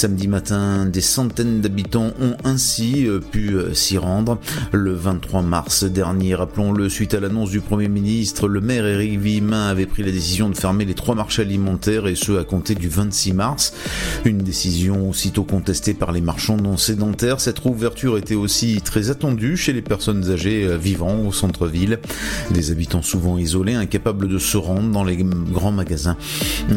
Samedi matin, des centaines d'habitants ont ainsi euh, pu euh, s'y rendre. Le 23 mars dernier, rappelons-le, suite à l'annonce du Premier ministre, le maire Éric Villemin avait pris la décision de fermer les trois marchés alimentaires et ce à compter du 26 mars. Une décision aussitôt contestée par les marchands non sédentaires. Cette rouverture était aussi très attendue chez les personnes âgées euh, vivant au centre-ville. Des habitants souvent isolés, incapables de se rendre dans les grands magasins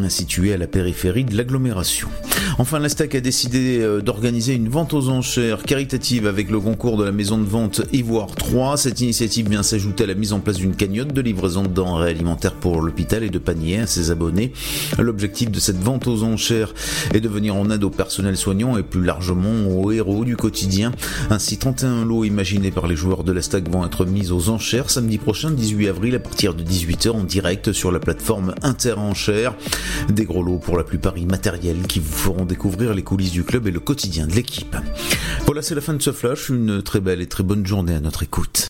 situés à la périphérie de l'agglomération. Enfin, la STAC a décidé euh, d'organiser une vente aux enchères caritative avec le concours de la maison de vente Ivoire 3. Cette initiative vient s'ajouter à la mise en place d'une cagnotte de livraison de denrées alimentaires pour l'hôpital et de paniers à ses abonnés. L'objectif de cette vente aux enchères est de venir en aide au personnel soignant et plus largement aux héros du quotidien. Ainsi, 31 lots imaginés par les joueurs de la STAC vont être mis aux enchères samedi prochain, 18 avril, à partir de 18h en direct sur la plateforme Interenchères. Des gros lots pour la plupart immatériels qui vous feront découvrir les coulisses du club et le quotidien de l'équipe. Voilà, c'est la fin de ce flash. Une très belle et très bonne journée à notre écoute.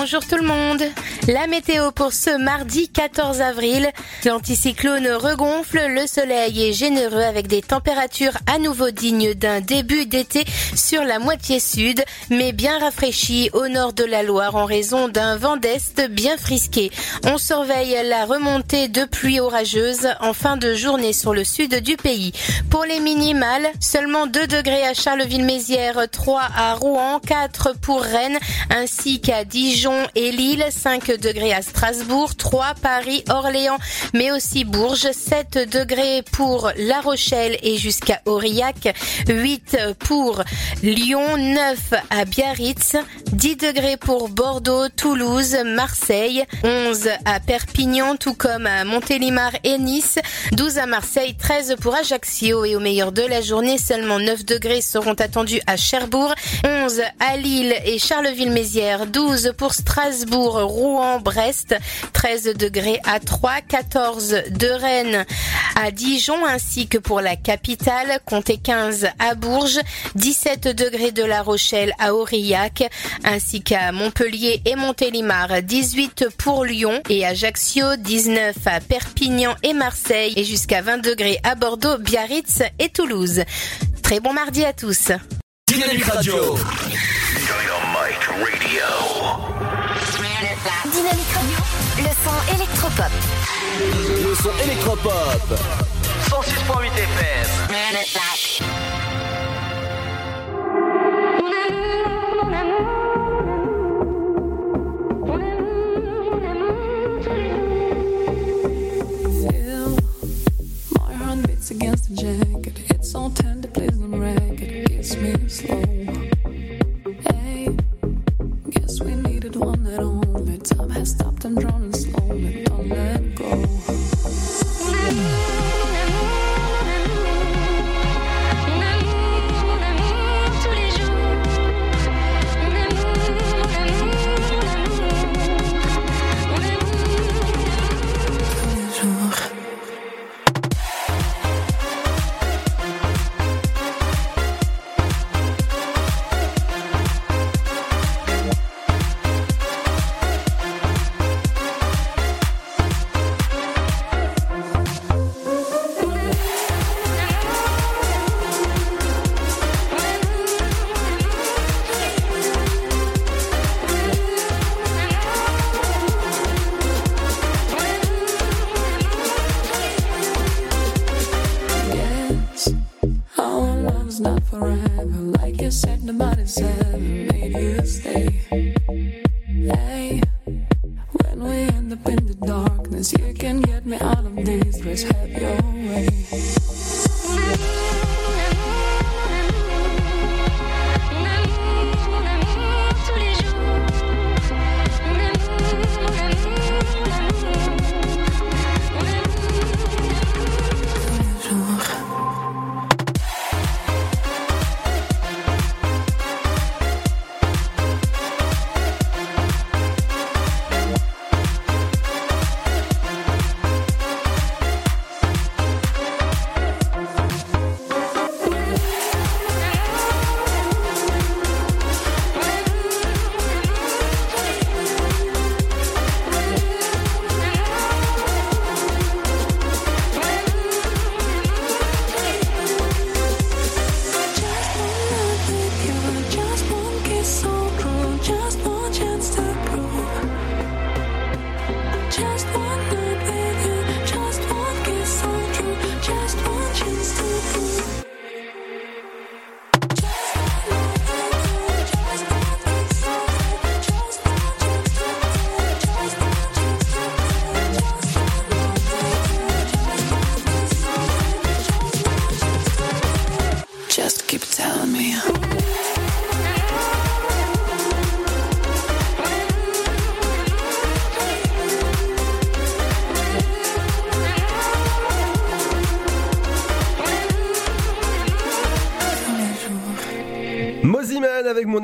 Bonjour tout le monde. La météo pour ce mardi 14 avril. L'anticyclone regonfle, le soleil est généreux avec des températures à nouveau dignes d'un début d'été sur la moitié sud, mais bien rafraîchies au nord de la Loire en raison d'un vent d'est bien frisqué. On surveille la remontée de pluie orageuse en fin de journée sur le sud du pays. Pour les minimales, seulement 2 degrés à Charleville-Mézières, 3 à Rouen, 4 pour Rennes, ainsi qu'à Dijon et Lille, 5 degrés à Strasbourg, 3 Paris, Orléans, mais aussi Bourges, 7 degrés pour La Rochelle et jusqu'à Aurillac, 8 pour Lyon, 9 à Biarritz, 10 degrés pour Bordeaux, Toulouse, Marseille, 11 à Perpignan, tout comme à Montélimar et Nice, 12 à Marseille, 13 pour Ajaccio. Et au meilleur de la journée, seulement 9 degrés seront attendus à Cherbourg, 11 à Lille et Charleville-Mézières, 12 pour Strasbourg, Rouen, Brest, 13 degrés à 3, 14 de Rennes à Dijon ainsi que pour la capitale, comptez 15 à Bourges, 17 degrés de La Rochelle à Aurillac ainsi qu'à Montpellier et Montélimar, 18 pour Lyon et Ajaccio, 19 à Perpignan et Marseille et jusqu'à 20 degrés à Bordeaux, Biarritz et Toulouse. Très bon mardi à tous. Dynamique Radio. Dynamique Radio. Dynamique Radio, le son électropop. Le son électropop. 106.8 FM. against the jacket. It's so tender, please don't wreck it. Kiss me slow. Hey, guess we needed one at all. Time has stopped and drawn and slowly. Don't let go.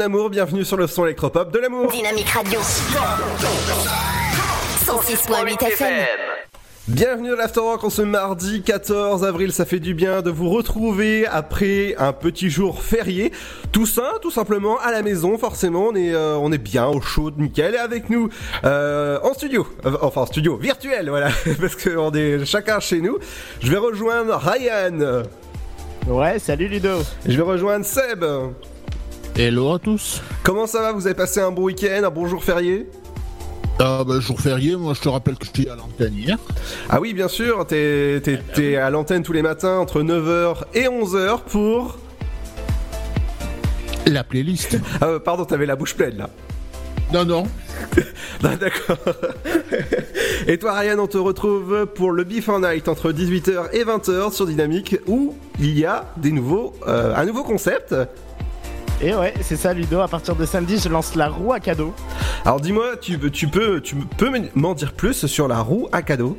Amour, bienvenue sur le son électropop de l'amour. Dynamique Radio. 106.8 FM. Bienvenue à l'Afterwork en ce mardi 14 avril, ça fait du bien de vous retrouver après un petit jour férié. Toussaint, tout simplement, à la maison, forcément, on est, euh, on est bien au chaud, nickel, et avec nous euh, en studio, Euh, enfin en studio virtuel, voilà, parce qu'on est chacun chez nous. Je vais rejoindre Ryan, Ouais, salut Ludo. je vais rejoindre Seb. Hello à tous. Comment ça va? Vous avez passé un bon week-end, un bon jour férié? Ah bah jour férié, moi je te rappelle que je suis à l'antenne hier. Ah oui, bien sûr, t'es t'es- t'es à l'antenne tous les matins entre 9h et 11h pour... La playlist. Ah euh, pardon, t'avais la bouche pleine là. Non, non. Ah, D'accord. et toi Ryan, on te retrouve pour le Before Night entre 18h et 20h sur Dynamique où il y a des nouveaux, euh, un nouveau concept. Et ouais, c'est ça Ludo, à partir de samedi, je lance la roue à cadeau. Alors dis-moi, tu, tu peux, tu peux m'en dire plus sur la roue à cadeau?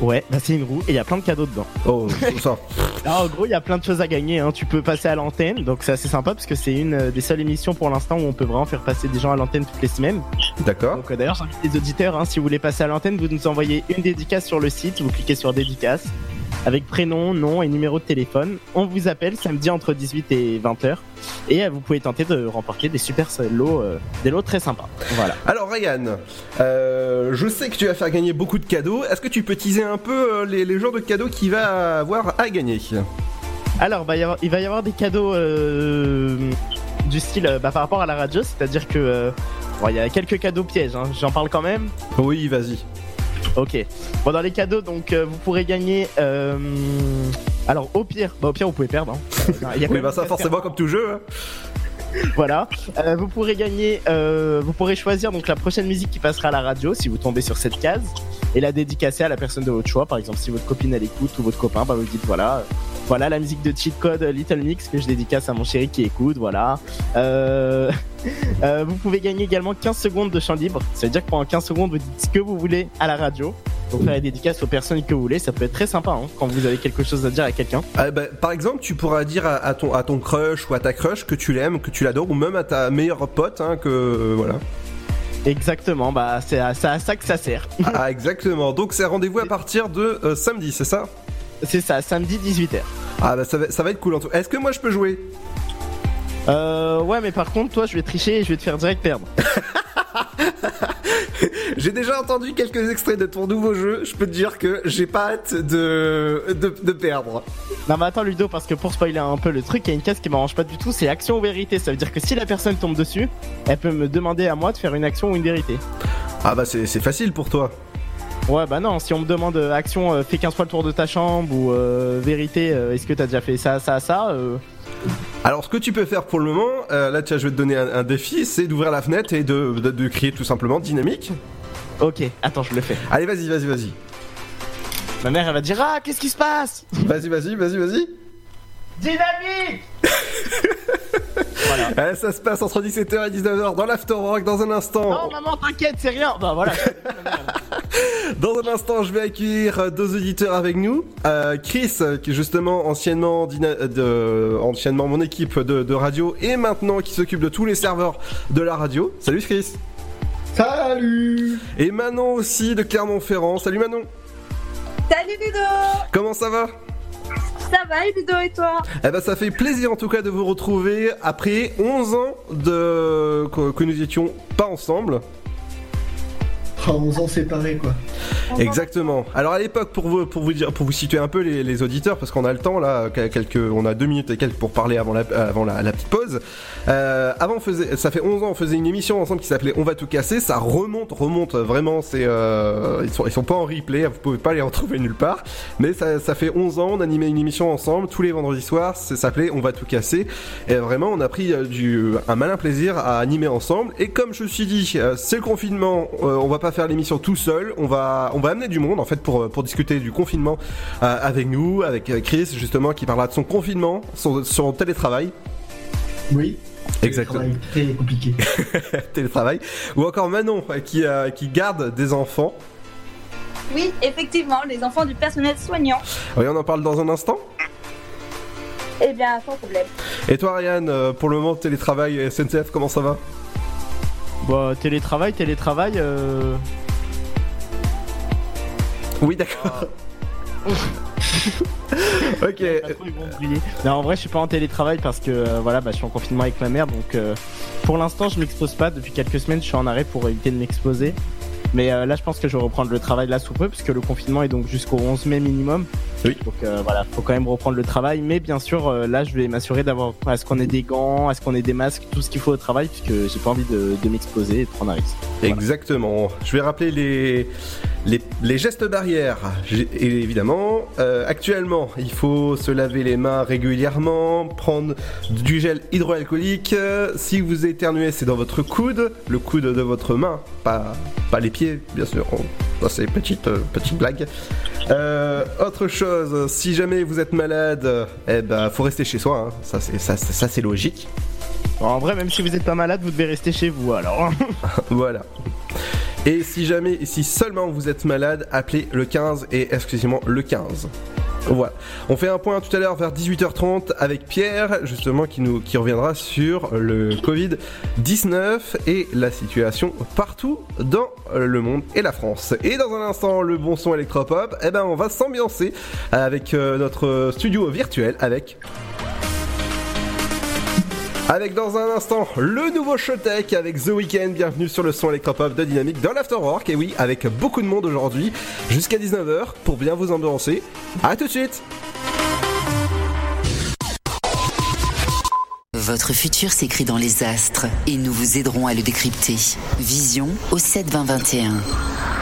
Ouais, bah c'est une roue et il y a plein de cadeaux dedans. Oh, ça. Alors, en gros, il y a plein de choses à gagner. Hein. Tu peux passer à l'antenne, donc c'est assez sympa parce que c'est une euh, des seules émissions pour l'instant où on peut vraiment faire passer des gens à l'antenne toutes les semaines. D'accord. Donc euh, d'ailleurs, j'invite les auditeurs, hein, si vous voulez passer à l'antenne, vous nous envoyez une dédicace sur le site, vous cliquez sur dédicace avec prénom, nom et numéro de téléphone. On vous appelle samedi entre 18 et 20h et euh, vous pouvez tenter de remporter des super lots, euh, des lots très sympas. Voilà. Alors Ryan, euh, je sais que tu vas faire gagner beaucoup de cadeaux. Est-ce que tu peux teaser un peu les, les genres de cadeaux qu'il va avoir à gagner? Alors, bah, il va y avoir des cadeaux euh, du style bah, par rapport à la radio, c'est-à-dire que bon, il y a quelques cadeaux pièges. hein. J'en parle quand même. Oui, vas-y. Ok. Bon, dans les cadeaux, donc euh, vous pourrez gagner. euh, alors, au pire, bah, au pire, vous pouvez perdre. hein. Il y a quand Oui, même bah ça forcément comme tout jeu. hein. Voilà. Euh, vous pourrez gagner, euh, vous pourrez choisir donc la prochaine musique qui passera à la radio si vous tombez sur cette case et la dédicacer à la personne de votre choix. Par exemple, si votre copine elle écoute ou votre copain, bah vous dites voilà, euh, voilà la musique de Cheat Code euh, Little Mix que je dédicace à mon chéri qui écoute. Voilà. Euh, euh, vous pouvez gagner également 15 secondes de champ libre. Ça veut dire que pendant 15 secondes vous dites ce que vous voulez à la radio. Donc faire les dédicaces aux personnes que vous voulez, ça peut être très sympa hein, quand vous avez quelque chose à dire à quelqu'un. Ah, bah, par exemple, tu pourras dire à, à ton, à ton crush ou à ta crush que tu l'aimes, que tu l'adores, ou même à ta meilleure pote, hein, que euh, voilà. Exactement, bah c'est à, ça que ça sert. ah, exactement. Donc c'est rendez-vous à partir de euh, samedi, c'est ça? C'est ça, samedi 18h. Ah bah ça va, ça va être cool en tout. Est-ce que moi je peux jouer? Euh, ouais, mais par contre, toi, je vais tricher et je vais te faire direct perdre. J'ai déjà entendu quelques extraits de ton nouveau jeu. Je peux te dire que j'ai pas hâte de, de, de perdre. Non, mais attends, Ludo, parce que pour spoiler un peu le truc, il y a une case qui m'arrange pas du tout, c'est action ou vérité. Ça veut dire que si la personne tombe dessus, elle peut me demander à moi de faire une action ou une vérité. Ah bah c'est c'est facile pour toi. Ouais, bah non, si on me demande euh, action, euh, fais 15 fois le tour de ta chambre ou euh, vérité, euh, est-ce que t'as déjà fait ça, ça, ça euh, Alors ce que tu peux faire pour le moment, euh, là tiens je vais te donner un, un défi, c'est d'ouvrir la fenêtre et de, de, de crier tout simplement dynamique. Ok, attends, je le fais. Allez vas-y, vas-y, vas-y. Ma mère, elle va dire Ah, qu'est-ce qui se passe? Vas-y, vas-y, vas-y, vas-y. Dynamique Voilà. Allez, ça se passe entre 17h et 19h dans l'Afterwork dans un instant. Non, maman, t'inquiète, c'est rien. Bah voilà. Dans un instant, je vais accueillir euh, deux auditeurs avec nous. Euh, Chris, qui est justement anciennement, euh, de, anciennement mon équipe de, de radio et maintenant qui s'occupe de tous les serveurs de la radio. Salut Chris. Salut Et Manon aussi de Clermont-Ferrand. Salut Manon. Salut Ludo Comment ça va? Ça va Ludo et toi Eh ben ça fait plaisir en tout cas de vous retrouver après 11 ans de que, nous étions pas ensemble. Ah, 11 ans séparés quoi. Exactement. Alors à l'époque, pour vous, pour vous dire, pour vous situer un peu les, auditeurs, parce qu'on a le temps là, quel- quelques, on a deux minutes et quelques pour parler avant la, avant la, petite pause. Euh, avant, faisait, ça fait 11 ans, on faisait une émission ensemble qui s'appelait On va tout casser. Ça remonte, remonte vraiment. C'est, euh, ils sont, ils sont pas en replay, vous pouvez pas les retrouver nulle part. Mais ça, ça fait 11 ans, on animait une émission ensemble tous les vendredis soirs. Ça s'appelait On va tout casser. Et vraiment, on a pris euh, du, un malin plaisir à animer ensemble. Et comme je me suis dit, c'est le confinement, on va pas faire l'émission tout seul. On va, on va amener du monde en fait pour, euh, pour discuter du confinement euh, avec nous, avec euh, Chris justement qui parlera de son confinement, son, son télétravail. Oui. Exactement. Travail Très compliqué. télétravail. Ou encore Manon qui, euh, qui garde des enfants. Oui, effectivement, les enfants du personnel soignant. Oui, on en parle dans un instant. Eh bien, sans problème. Et toi, Ariane, pour le moment, télétravail et SNCF, comment ça va? Bah, télétravail, télétravail. Euh... Oui, d'accord. ok. vont briller. Non, en vrai, je suis pas en télétravail parce que euh, voilà, bah, je suis en confinement avec ma mère, donc euh, pour l'instant, je m'expose pas. Depuis quelques semaines, je suis en arrêt pour éviter de m'exposer. Mais euh, là, je pense que je vais reprendre le travail là sous peu, puisque le confinement est donc jusqu'au 11 mai minimum. Oui. Donc euh, voilà, faut quand même reprendre le travail. Mais bien sûr, euh, là, je vais m'assurer d'avoir à ce qu'on ait des gants, à ce qu'on ait des masques, tout ce qu'il faut au travail, puisque j'ai pas envie de, de m'exposer et de prendre un risque. Voilà. Exactement. Je vais rappeler les, les, les gestes barrières. Et évidemment, euh, actuellement, il faut se laver les mains régulièrement, prendre du gel hydroalcoolique. Si vous éternuez, c'est dans votre coude, le coude de votre main, pas, pas les pieds, bien sûr. Oh, Ça, c'est petite, petite blague. Euh, autre chose, si jamais vous êtes malade, eh ben, faut rester chez soi. hein. Ça, c'est, ça, ça, logique. En vrai, même si vous êtes pas malade, vous devez rester chez vous alors. Voilà. Et si jamais, si seulement vous êtes malade, appelez le 15 et exclusivement le 15. Voilà. On fait un point tout à l'heure vers 18h30 avec Pierre, justement, qui nous, qui reviendra sur le Covid-19 et la situation partout dans le monde et la France. Et dans un instant, le bon son électropop, eh ben, on va s'ambiancer avec euh, notre studio virtuel avec avec dans un instant le nouveau Showtech avec The Weeknd. Bienvenue sur le son électropop de Dynamique dans l'Afterwork. Et oui, avec beaucoup de monde aujourd'hui jusqu'à 19h pour bien vous ambiancer. A tout de suite Votre futur s'écrit dans les astres et nous vous aiderons à le décrypter. Vision au 7 20 21.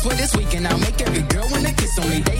swear this weekend I'll make every girl wanna kiss on me. They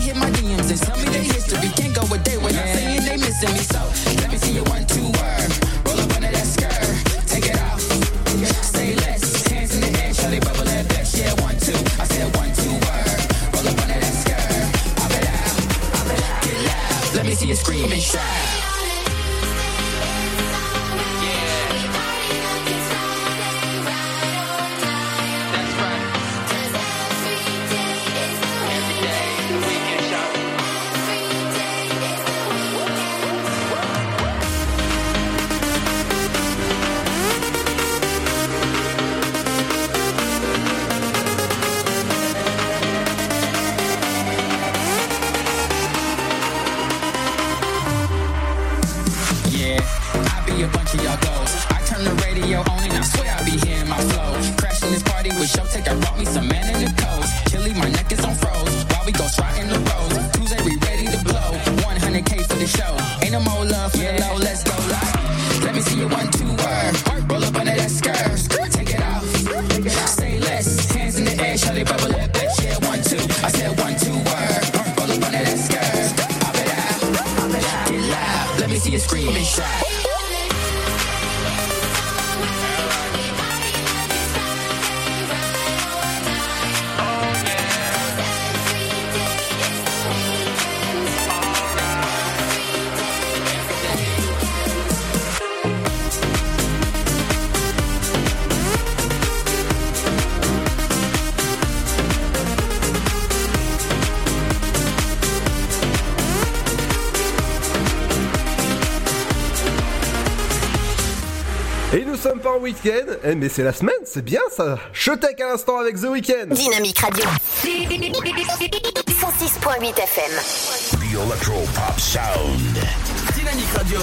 week-end, eh, mais c'est la semaine, c'est bien ça. Showtech à l'instant avec The Weeknd. Dynamique Radio. 106.8 FM. The Electro Pop Sound. Dynamique Radio.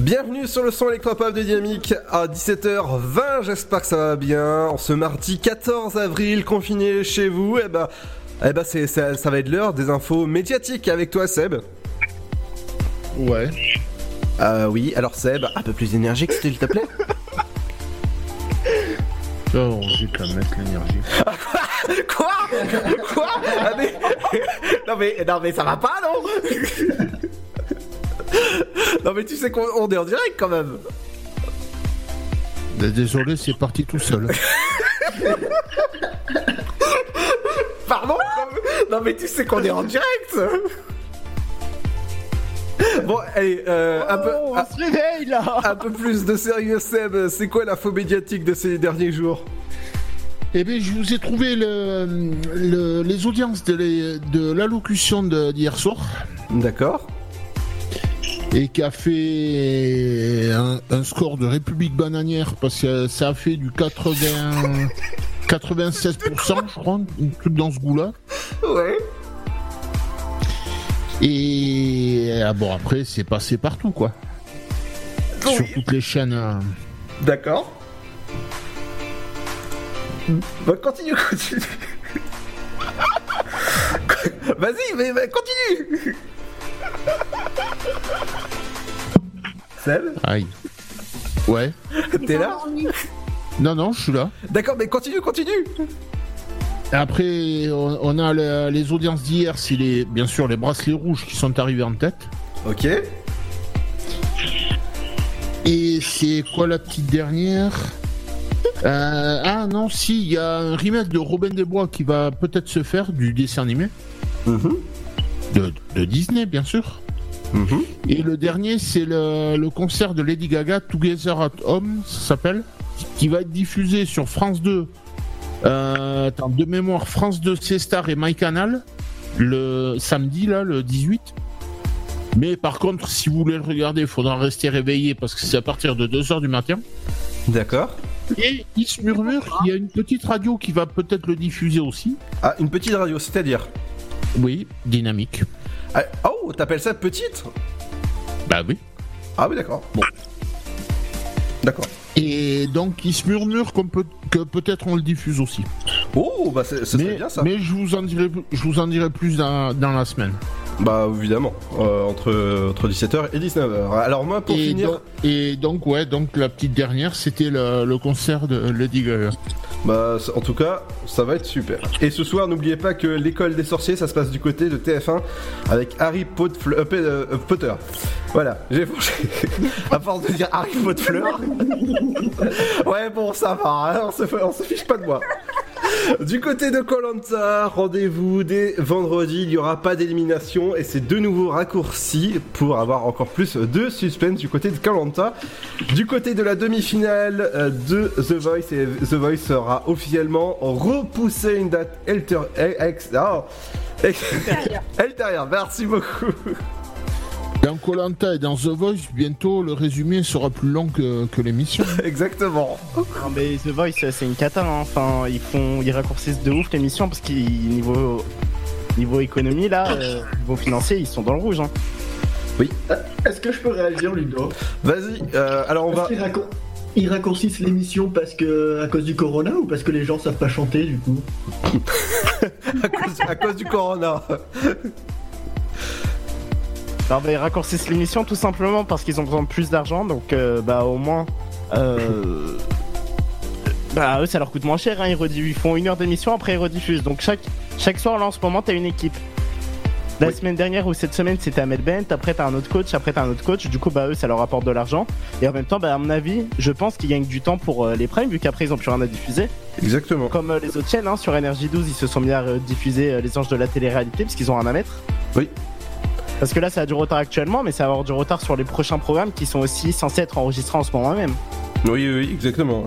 Bienvenue sur le son électropop de Dynamique à 17h20, j'espère que ça va bien. En ce mardi 14 avril, confiné chez vous, et bah, eh bah c'est, ça, ça va être l'heure des infos médiatiques avec toi Seb. Ouais. Euh, oui, alors Seb, un peu plus énergique s'il te plaît. Oh, j'ai qu'à mettre l'énergie. Quoi? Quoi? Ah, mais... non mais non mais ça va pas non? Non mais tu sais qu'on on est en direct quand même. Désolé, c'est parti tout seul. Pardon? Non mais tu sais qu'on est en direct allez, euh, un peu, Oh, on se réveille là un peu plus de sérieux, Seb. C'est quoi l'info médiatique de ces derniers jours? Eh bien, je vous ai trouvé le, le- les audiences de, l'allocution de- d'hier soir. D'accord. Et qui a fait un, un score de République bananière parce que ça a fait du 80, 96%, je crois, un truc dans ce goût-là. Ouais. Et ah bon, après, c'est passé partout, quoi. Sur toutes les chaînes. euh. D'accord. Bah, continue, continue. Vas-y, mais, mais continue. Seb, Aïe. Ouais. t'es là Non, non, je suis là. D'accord, mais continue, continue. Après, on, on a le- les audiences d'hier, c'est les, bien sûr les bracelets rouges qui sont arrivés en tête. Ok. Et c'est quoi la petite dernière? Euh, Ah non, si, il y a un remake de Robin des Bois qui va peut-être se faire du dessin animé. de, de Disney, bien sûr. Et le dernier, c'est le, le concert de Lady Gaga, Together at Home, ça s'appelle, qui va être diffusé sur France 2. Euh, attends, de mémoire, France 2, C-Star et MyCanal, le samedi, là, le 18. Mais par contre, si vous voulez le regarder, il faudra rester réveillé parce que c'est à partir de 2h du matin. D'accord. Et il se murmure qu'il y a une petite radio qui va peut-être le diffuser aussi. Ah, une petite radio, c'est-à-dire Oui, dynamique. Ah, Oh, t'appelles ça petite? Bah oui. Ah oui, d'accord. Bon. D'accord. Et donc, il se murmure qu'on peut, que peut-être on le diffuse aussi. Oh, bah c'est bien ça. Mais je vous en dirai, je vous en dirai plus dans, dans la semaine. Bah évidemment, euh, entre, entre 17h et 19h. Alors moi pour et, finir... donc, et donc, ouais, donc la petite dernière, c'était le, le concert de Lady Gaga. Bah en tout cas, ça va être super. Et ce soir, n'oubliez pas que l'école des sorciers, ça se passe du côté de TF1 avec Harry euh, euh, Potter. Voilà, j'ai franchi. à force de dire Harry Potter. ouais bon, ça va, hein, on, se, fait- on se fiche pas de moi. Du côté de Colanta, rendez-vous dès vendredi, il n'y aura pas d'élimination et c'est de nouveau raccourci pour avoir encore plus de suspense du côté de Colanta. Du côté de la demi-finale euh, de The Voice, et The Voice sera officiellement repoussé une date ex- oh, ultérieure. Merci beaucoup. Dans Colanta et dans The Voice, bientôt le résumé sera plus long que, que l'émission. Exactement. Non mais The Voice c'est une cata, hein. enfin ils font, ils raccourcissent de ouf l'émission parce qu'ils niveau niveau économie là, euh, niveau financier ils sont dans le rouge. Hein. Oui. Est-ce que je peux réagir, Ludo? Vas-y, euh, alors on va. Raccour- Ils raccourcissent l'émission parce que à cause du corona ou parce que les gens savent pas chanter du coup? À, cause, à cause du corona. Bah, ils raccourcissent l'émission tout simplement parce qu'ils ont besoin de plus d'argent donc euh, bah au moins euh, bah eux ça leur coûte moins cher hein. ils, ils font une heure d'émission après ils rediffusent donc chaque chaque soir là en ce moment t'as une équipe. La semaine dernière ou cette semaine c'était Ahmed Bent, après t'as un autre coach, après t'as un autre coach, du coup bah eux ça leur apporte de l'argent et en même temps bah à mon avis je pense qu'ils gagnent du temps pour euh, les primes vu qu'après ils ont plus rien à diffuser. Exactement. Comme euh, les autres chaînes hein, sur Energy 12 ils se sont mis à diffuser euh, les anges de la télé-réalité parce qu'ils ont rien à mettre. Oui. Parce que là ça a du retard actuellement mais ça va avoir du retard sur les prochains programmes qui sont aussi censés être enregistrés en ce moment même. Oui, oui, exactement.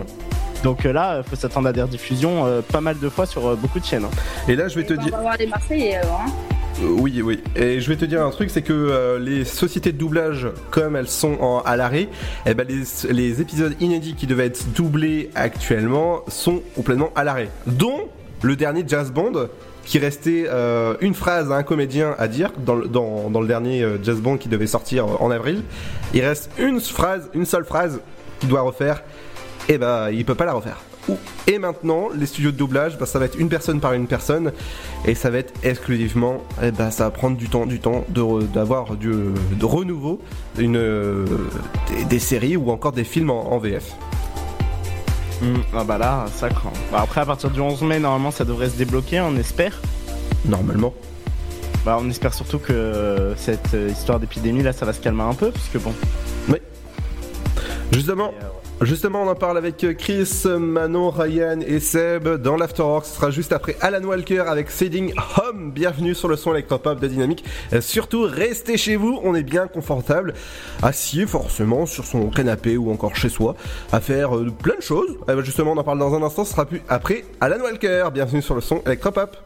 Donc euh, là euh, faut s'attendre à des rediffusions euh, pas mal de fois sur euh, beaucoup de chaînes. hein. Et là, je vais te On dire. va voir les Marseillais alors. Hein. Oui, oui. Et je vais te dire un truc, c'est que euh, les sociétés de doublage, comme elles sont en, à l'arrêt, eh ben les, les épisodes inédits qui devaient être doublés actuellement sont complètement à l'arrêt. Dont le dernier Jazz Bond, qui restait euh, une phrase à un comédien à dire dans, le- dernier euh, Jazz Bond qui devait sortir en avril. Il reste une phrase, une seule phrase qu'il doit refaire. Et ben, il peut pas la refaire. Et maintenant, les studios de doublage, bah, ça va être une personne par une personne, et ça va être exclusivement, et ben, ça va prendre du temps, du temps d'avoir du de renouveau, euh, des, séries ou encore des films en VF. Hmm, ah bah là, ça craint. Bah après, à partir du 11 mai, normalement, ça devrait se débloquer, on espère. Normalement. Bah, on espère surtout que cette euh, histoire d'épidémie là, ça va se calmer un peu, parce que bon. Oui. Justement, on en parle avec Chris, Manon, Ryan et Seb dans l'Afterwork. Ce sera juste après Alan Walker avec Fading Home. Bienvenue sur le son électropop de Dynamique. Euh, surtout, restez chez vous. On est bien confortable, assis forcément sur son canapé ou encore chez soi, à faire euh, plein de choses. Justement, on en parle dans un instant. Ce sera plus après Alan Walker. Bienvenue sur le son électropop.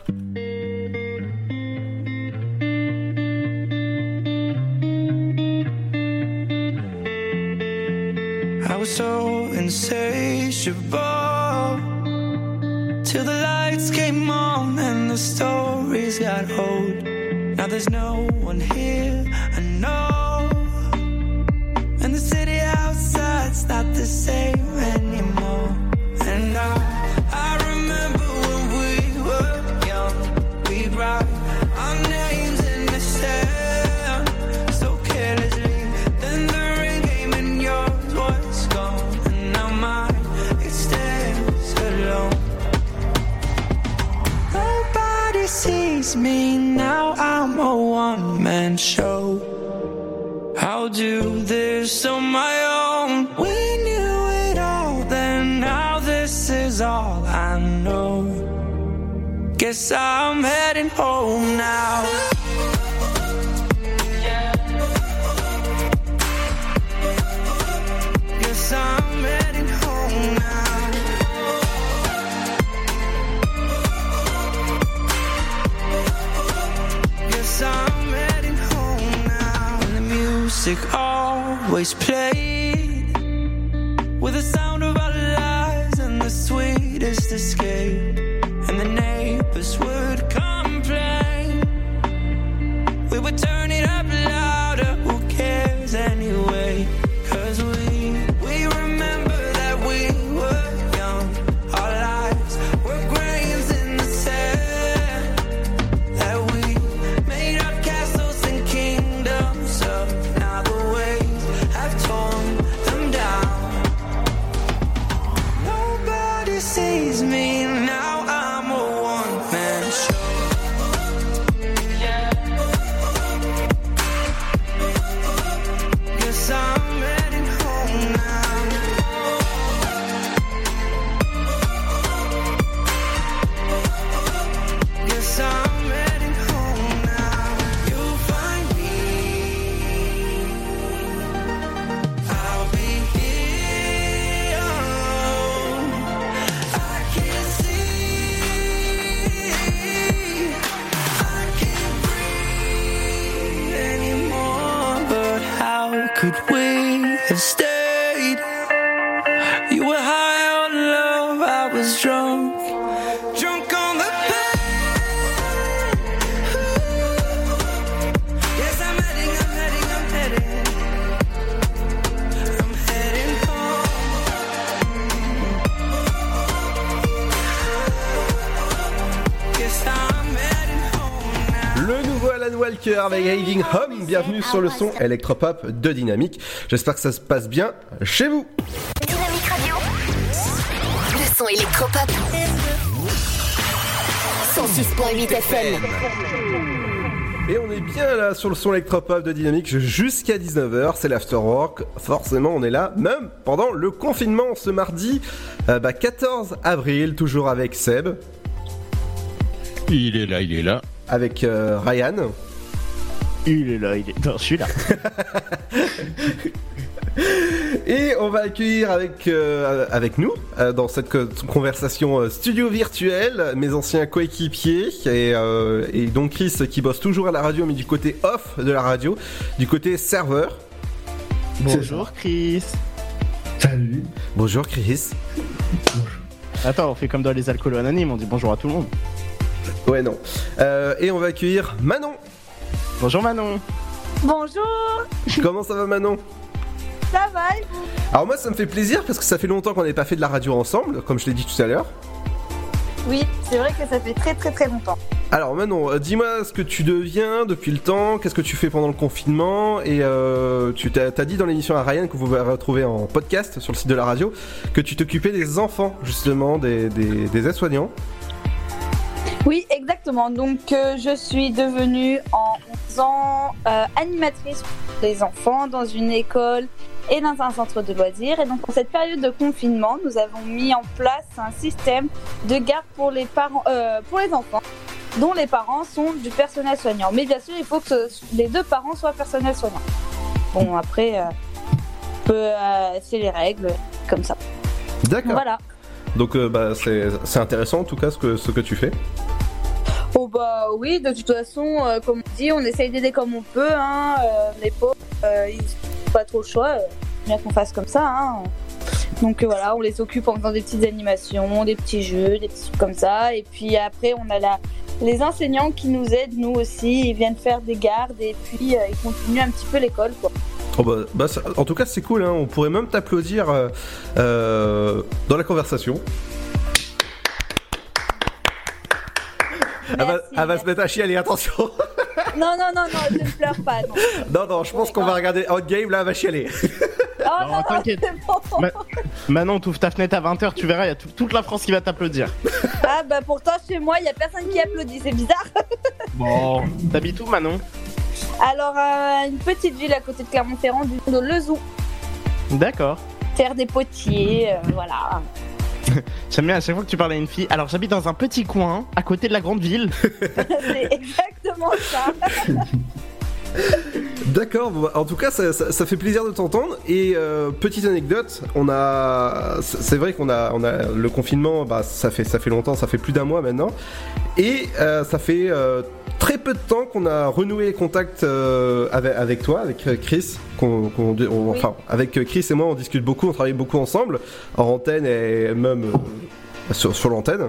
So insatiable till the lights came on and the stories got old. Now there's no one here I know, and the city outside's not the same anymore. And I, I remember me now. I'm a one man show. I'll do this on my own. We knew it all, then now this is all I know. Guess I'm heading home now. Music always played with the sound of our lives and the sweetest escape. And the neighbors Walker avec Home. Bienvenue sur le son électropop de Dynamique. J'espère que ça se passe bien chez vous. Dynamique Radio. Le son électropop. 106.8 FM. Et on est bien là sur le son électropop de Dynamique jusqu'à 19h, c'est l'afterwork. Forcément, on est là, même pendant le confinement ce mardi euh, bah, 14 avril, toujours avec Seb. Il est là, il est là. Avec euh, Ryan. Il est là, il est. Non, je suis là. Et on va accueillir avec, euh, avec nous, euh, dans cette co- conversation euh, studio virtuelle, mes anciens coéquipiers, et, euh, et donc Chris qui bosse toujours à la radio, mais du côté off de la radio, du côté serveur. Bonjour Chris. Salut. Bonjour Chris. Attends, on fait comme dans les alcools anonymes, on dit bonjour à tout le monde. Ouais, non. Euh, et on va accueillir Manon. Bonjour Manon. Bonjour, Comment ça va Manon? Ça va et vous? Alors moi ça me fait plaisir parce que ça fait longtemps qu'on n'avait pas fait de la radio ensemble, comme je l'ai dit tout à l'heure. Oui, c'est vrai que ça fait très très très longtemps. Alors Manon, euh, dis-moi ce que tu deviens depuis le temps, qu'est-ce que tu fais pendant le confinement, et euh, tu t'as t'as dit dans l'émission à Ryan que vous pouvez retrouver en podcast sur le site de la radio, que tu t'occupais des enfants justement, des, des, des aides-soignants. Oui, exactement. Donc, euh, je suis devenue en 11 ans euh, animatrice pour les enfants dans une école et dans un centre de loisirs. Et donc, en cette période de confinement, nous avons mis en place un système de garde pour les parents, euh, pour les enfants, dont les parents sont du personnel soignant. Mais bien sûr, il faut que les deux parents soient personnel soignant. Bon, après, c'est les règles, comme ça. D'accord. Voilà. Donc euh, bah, c'est intéressant en tout cas ce que, ce que tu fais. Oh bah oui, de toute façon, euh, comme on dit, on essaye d'aider comme on peut. Hein, euh, les pauvres, ils n'ont pas trop le choix. bien qu'on fasse comme ça. Hein. Donc voilà, on les occupe en faisant des petites animations, des petits jeux, des petits trucs comme ça. Et puis après, on a la, les enseignants qui nous aident, nous aussi. Ils viennent faire des gardes et puis ils continuent un petit peu l'école. quoi. Oh bah, bah, ça- en tout cas c'est cool, hein. on pourrait même t'applaudir euh, euh, dans la conversation. Elle va, elle va se mettre à chialer, attention Non, non, non, non, je ne pleure pas. Non. Non, non, je pense qu'on va regarder Outgame, là, elle va chialer. Oh non, non, t'inquiète. bon. Ma- Manon, t'ouvres ta fenêtre à 20h, tu verras, il y a tout- toute la France qui va t'applaudir. Ah bah pourtant, chez moi, il n'y a personne qui applaudit. C'est bizarre. Bon. T'habites où Manon? Alors, euh, une petite ville à côté de Clermont-Ferrand, du nom de Lezou. D'accord. Terre des potiers, euh, voilà. J'aime bien à chaque fois que tu parles à une fille. Alors j'habite dans un petit coin, à côté de la grande ville. C'est exactement ça. D'accord, bah, en tout cas, ça, ça- ça fait plaisir de t'entendre. Et euh, petite anecdote, on a, c'est vrai qu'on a, on a le confinement, bah, ça fait, ça fait longtemps, ça fait plus d'un mois maintenant, et euh, ça fait euh, très peu de temps qu'on a renoué les contacts avec, avec toi, avec Chris, qu'on, qu'on- on- enfin, avec Chris et moi, on discute beaucoup, on travaille beaucoup ensemble, en antenne et même sur, sur l'antenne.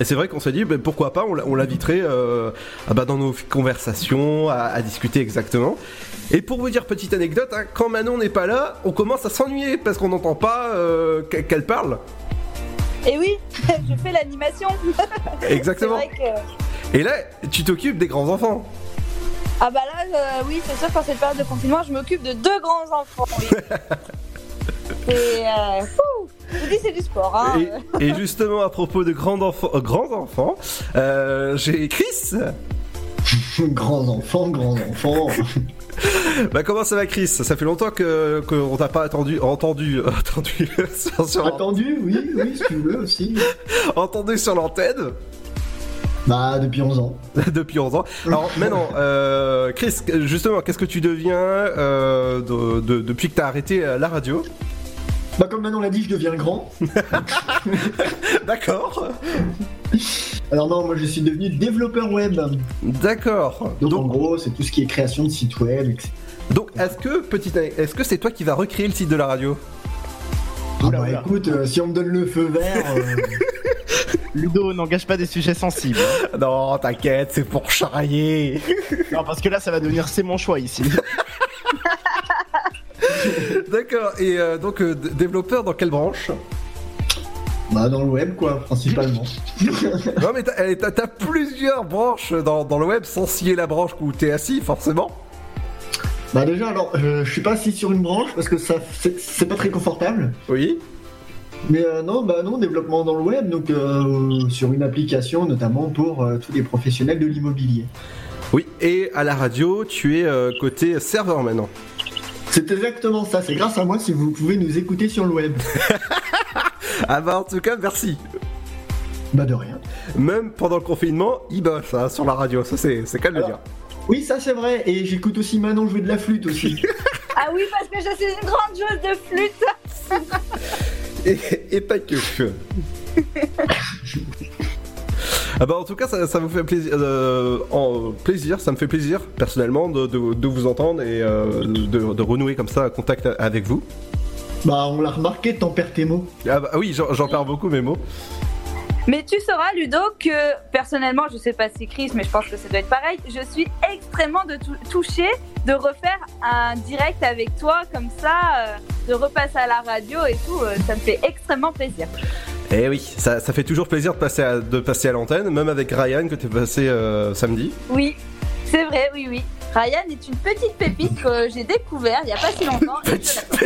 Et c'est vrai qu'on s'est dit, ben, pourquoi pas, on, l'inviterait euh, ah bah, dans nos conversations, à, à discuter exactement. Et pour vous dire, petite anecdote, hein, quand Manon n'est pas là, on commence à s'ennuyer parce qu'on n'entend pas euh, qu'elle parle. Et oui, je fais l'animation. Exactement. C'est que... Et là, tu t'occupes des grands enfants. Ah bah là, euh, oui, c'est sûr, qu'en cette période de confinement, je m'occupe de deux grands enfants. Oui. Et euh, fou, je vous dis, c'est du sport. Hein. Et, et justement, à propos de grands enfants, euh, grands enfants euh, j'ai Chris. grands enfants, grands enfants. bah comment ça va, Chris? Ça fait longtemps que qu'on t'a pas attendu, entendu, entendu, sur, sur- Attendu, oui, oui, si tu veux aussi. entendu sur l'antenne. Bah, depuis 11 ans. Depuis 11 ans. Alors maintenant, euh, Chris, justement, qu'est-ce que tu deviens euh, de- de- depuis que tu as arrêté euh, la radio? Bah, comme Manon l'a dit, je deviens grand. D'accord. Alors non, moi je suis devenu développeur web. D'accord. Donc, en gros, c'est tout ce qui est création de sites web, etc. Donc est-ce que petite, est-ce que c'est toi qui vas recréer le site de la radio? Ah bah écoute, euh, si on me donne le feu vert, Ludo, n'engage pas des sujets sensibles. Non, t'inquiète, c'est pour charrier. non, parce que là, ça va devenir c'est mon choix ici. D'accord. Et euh, donc euh, développeur dans quelle branche? Bah dans le web quoi, principalement. Non mais t'as, eh, t'as- plusieurs branches dans, dans le web sans scier la branche où t'es assis forcément. Bah déjà, alors, euh, je suis pas assis sur une branche parce que ça, c'est c'est pas très confortable. Oui. Mais euh, non, bah non, développement dans le web, donc euh, sur une application notamment pour euh, tous les professionnels de l'immobilier. Oui. Et à la radio, tu es euh, côté serveur maintenant. C'est exactement ça, c'est grâce à moi si vous pouvez nous écouter sur le web. Ah bah en tout cas, merci. Bah de rien. Même pendant le confinement, il bosse hein, sur la radio. Ça c'est c'est qu'à le dire. Oui, ça c'est vrai, et j'écoute aussi Manon jouer de la flûte aussi. Ah oui, parce que je suis une grande joueuse de flûte. et, et pas que. Ah bah en tout cas ça, ça vous fait plaisir, euh, en, plaisir, ça me fait plaisir personnellement de, de- de vous entendre et euh, de, de renouer comme ça un contact avec vous. Bah, on l'a remarqué, t'en perds tes mots. Ah bah oui, j'en j'en perds beaucoup mes mots. Mais tu sauras, Ludo, que personnellement, je sais pas si Chris, mais je pense que ça doit être pareil, je suis extrêmement de tou- touchée de refaire un direct avec toi comme ça, euh, de repasser à la radio et tout, euh, ça me fait extrêmement plaisir. Eh oui, ça, ça fait toujours plaisir de passer à, de passer à l'antenne, même avec Ryan que t'es passé euh, samedi. Oui, c'est vrai, oui, oui. Ryan est une petite pépite que j'ai découvert il y a pas si longtemps. et je l'adore.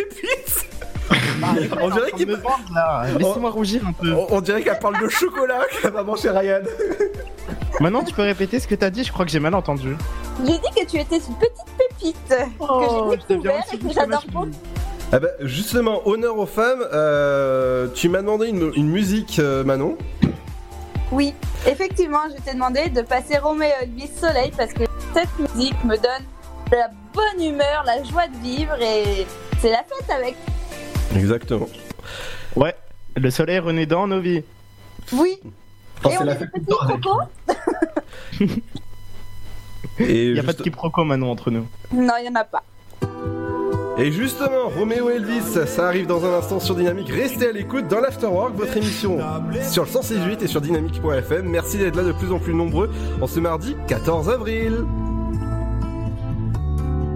On dirait qu'il Laissez-moi rougir un peu. On, on dirait qu'elle parle de chocolat qu'elle va manger Ryan. Maintenant, tu peux répéter ce que t'as dit, je crois que j'ai mal entendu. J'ai dit que tu étais une petite pépite Oh, que je j'ai découvert et que j'adore beaucoup. Ah bah justement, honneur aux femmes, euh, tu m'as demandé une, une musique euh, Manon. Oui, effectivement, je t'ai demandé de passer Roméo Elvis Soleil parce que cette musique me donne de la bonne humeur, la joie de vivre et c'est la fête avec. Exactement. Ouais, le soleil renaît dans nos vies. Oui. Oh, et c'est on la est des fête petits crocos Et Il y a pas de quiproquo maintenant entre nous. Non, il y en a pas. Et justement, Roméo Elvis, ça arrive dans un instant sur Dynamique. Restez à l'écoute dans l'Afterwork, votre émission sur le 168 et sur dynamique.fm. Merci d'être là de plus en plus nombreux en ce mardi 14 avril.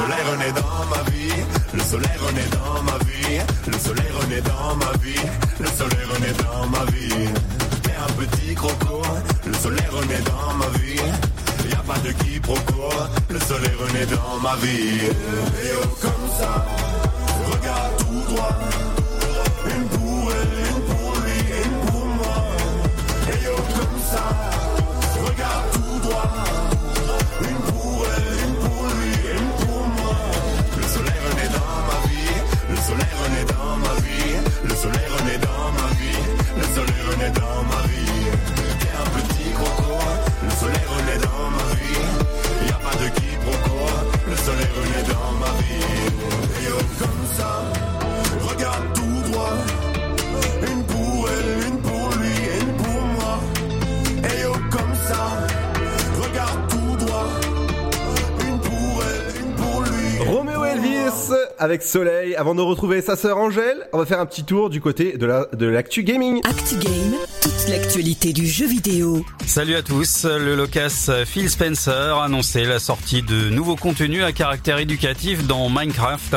Le soleil renaît dans ma vie, le soleil renaît dans ma vie, le soleil renaît dans ma vie, le soleil renaît dans ma vie. T'es un petit croco, le soleil renaît dans ma vie. Y a pas de quiproquo, le soleil renaît dans ma vie. Et oh comme ça, regarde tout droit. Avec Soleil. Avant de retrouver sa sœur Angèle, on va faire un petit tour du côté de la de l'actu gaming. Actu Game, toute l'actualité du jeu vidéo. Salut à tous, le locas Phil Spencer a annoncé la sortie de nouveaux contenus à caractère éducatif dans Minecraft.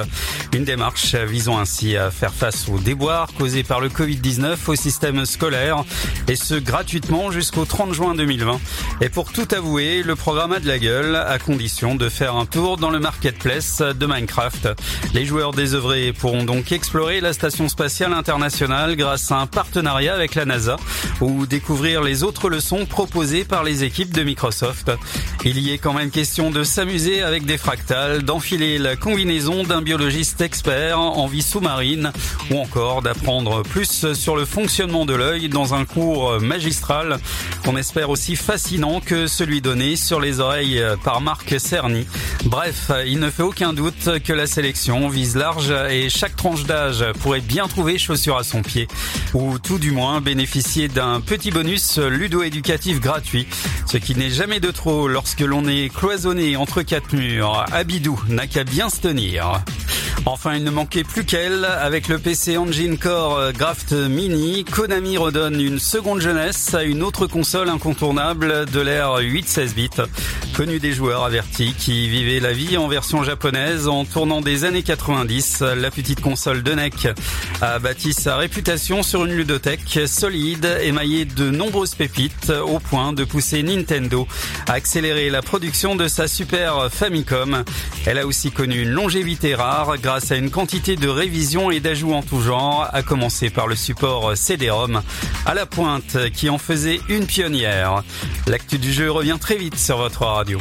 Une démarche visant ainsi à faire face aux déboires causés par le Covid-19 au système scolaire et ce gratuitement jusqu'au 30 juin 2020. Et pour tout avouer, le programme a de la gueule à condition de faire un tour dans le marketplace de Minecraft. Les joueurs désœuvrés pourront donc explorer la station spatiale internationale grâce à un partenariat avec la NASA ou découvrir les autres leçons proposées par les équipes de Microsoft. Il y est quand même question de s'amuser avec des fractales, d'enfiler la combinaison d'un biologiste expert en vie sous-marine ou encore d'apprendre plus sur le fonctionnement de l'œil dans un cours magistral qu'on espère aussi fascinant que celui donné sur les oreilles par Marc Cerny. Bref, il ne fait aucun doute que la sélection vise large et chaque tranche d'âge pourrait bien trouver chaussure à son pied ou tout du moins bénéficier d'un petit bonus ludo-éducatif gratuit, ce qui n'est jamais de trop lorsque l'on est cloisonné entre quatre murs. Abidou n'a qu'à bien se tenir. Enfin, il ne manquait plus qu'elle. Avec le PC Engine Core Graft Mini, Konami redonne une seconde jeunesse à une autre console incontournable de l'ère 8-16 bits, connue des joueurs avertis qui vivaient la vie en version japonaise en tournant des années 90. La petite console de NEC a bâti sa réputation sur une ludothèque solide, émaillée de nombreuses pépites, au point de pousser Nintendo à accélérer la production de sa Super Famicom. Elle a aussi connu une longévité rare grâce à une quantité de révisions et d'ajouts en tout genre, à commencer par le support CD-ROM à la pointe qui en faisait une pionnière. L'actu du jeu revient très vite sur votre radio.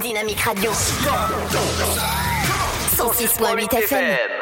Dynamique Radio. 106.8 FM.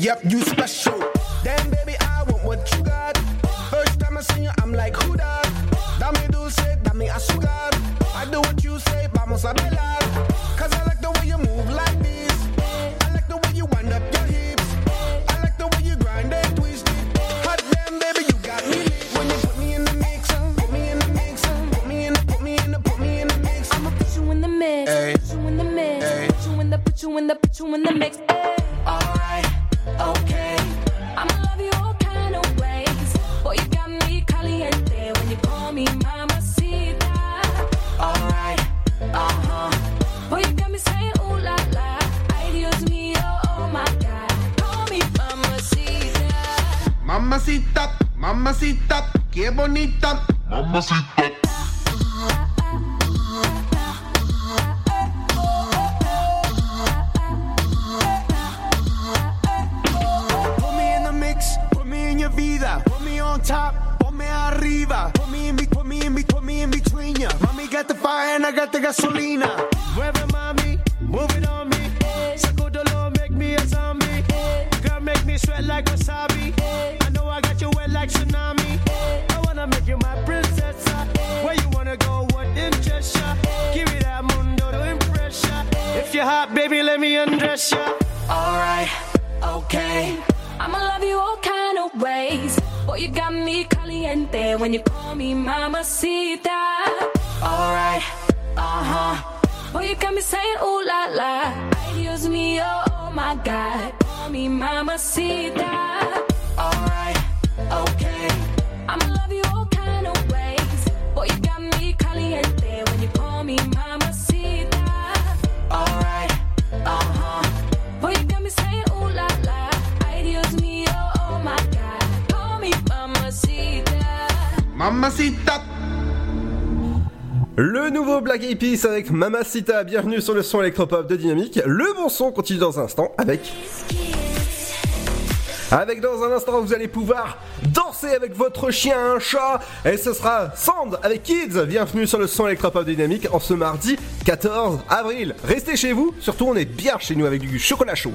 Yep, you baby, let me undress ya. Alright, okay. I'ma love you all kind of ways. Boy, you got me caliente when you call me mamacita. Alright, uh huh. Boy, you got me saying ooh la la. Dios mío, oh my God. Call me mamacita. Alright, okay. Mamacita Le nouveau Black Eyed avec Mamacita, bienvenue sur le son électropop de Dynamique. Le bon son continue dans un instant avec... Avec dans un instant, vous allez pouvoir danser avec votre chien, un chat, et ce sera Sand avec Kids. Bienvenue sur le son électropop dynamique en ce mardi 14 avril. Restez chez vous, surtout on est bien chez nous avec du chocolat chaud.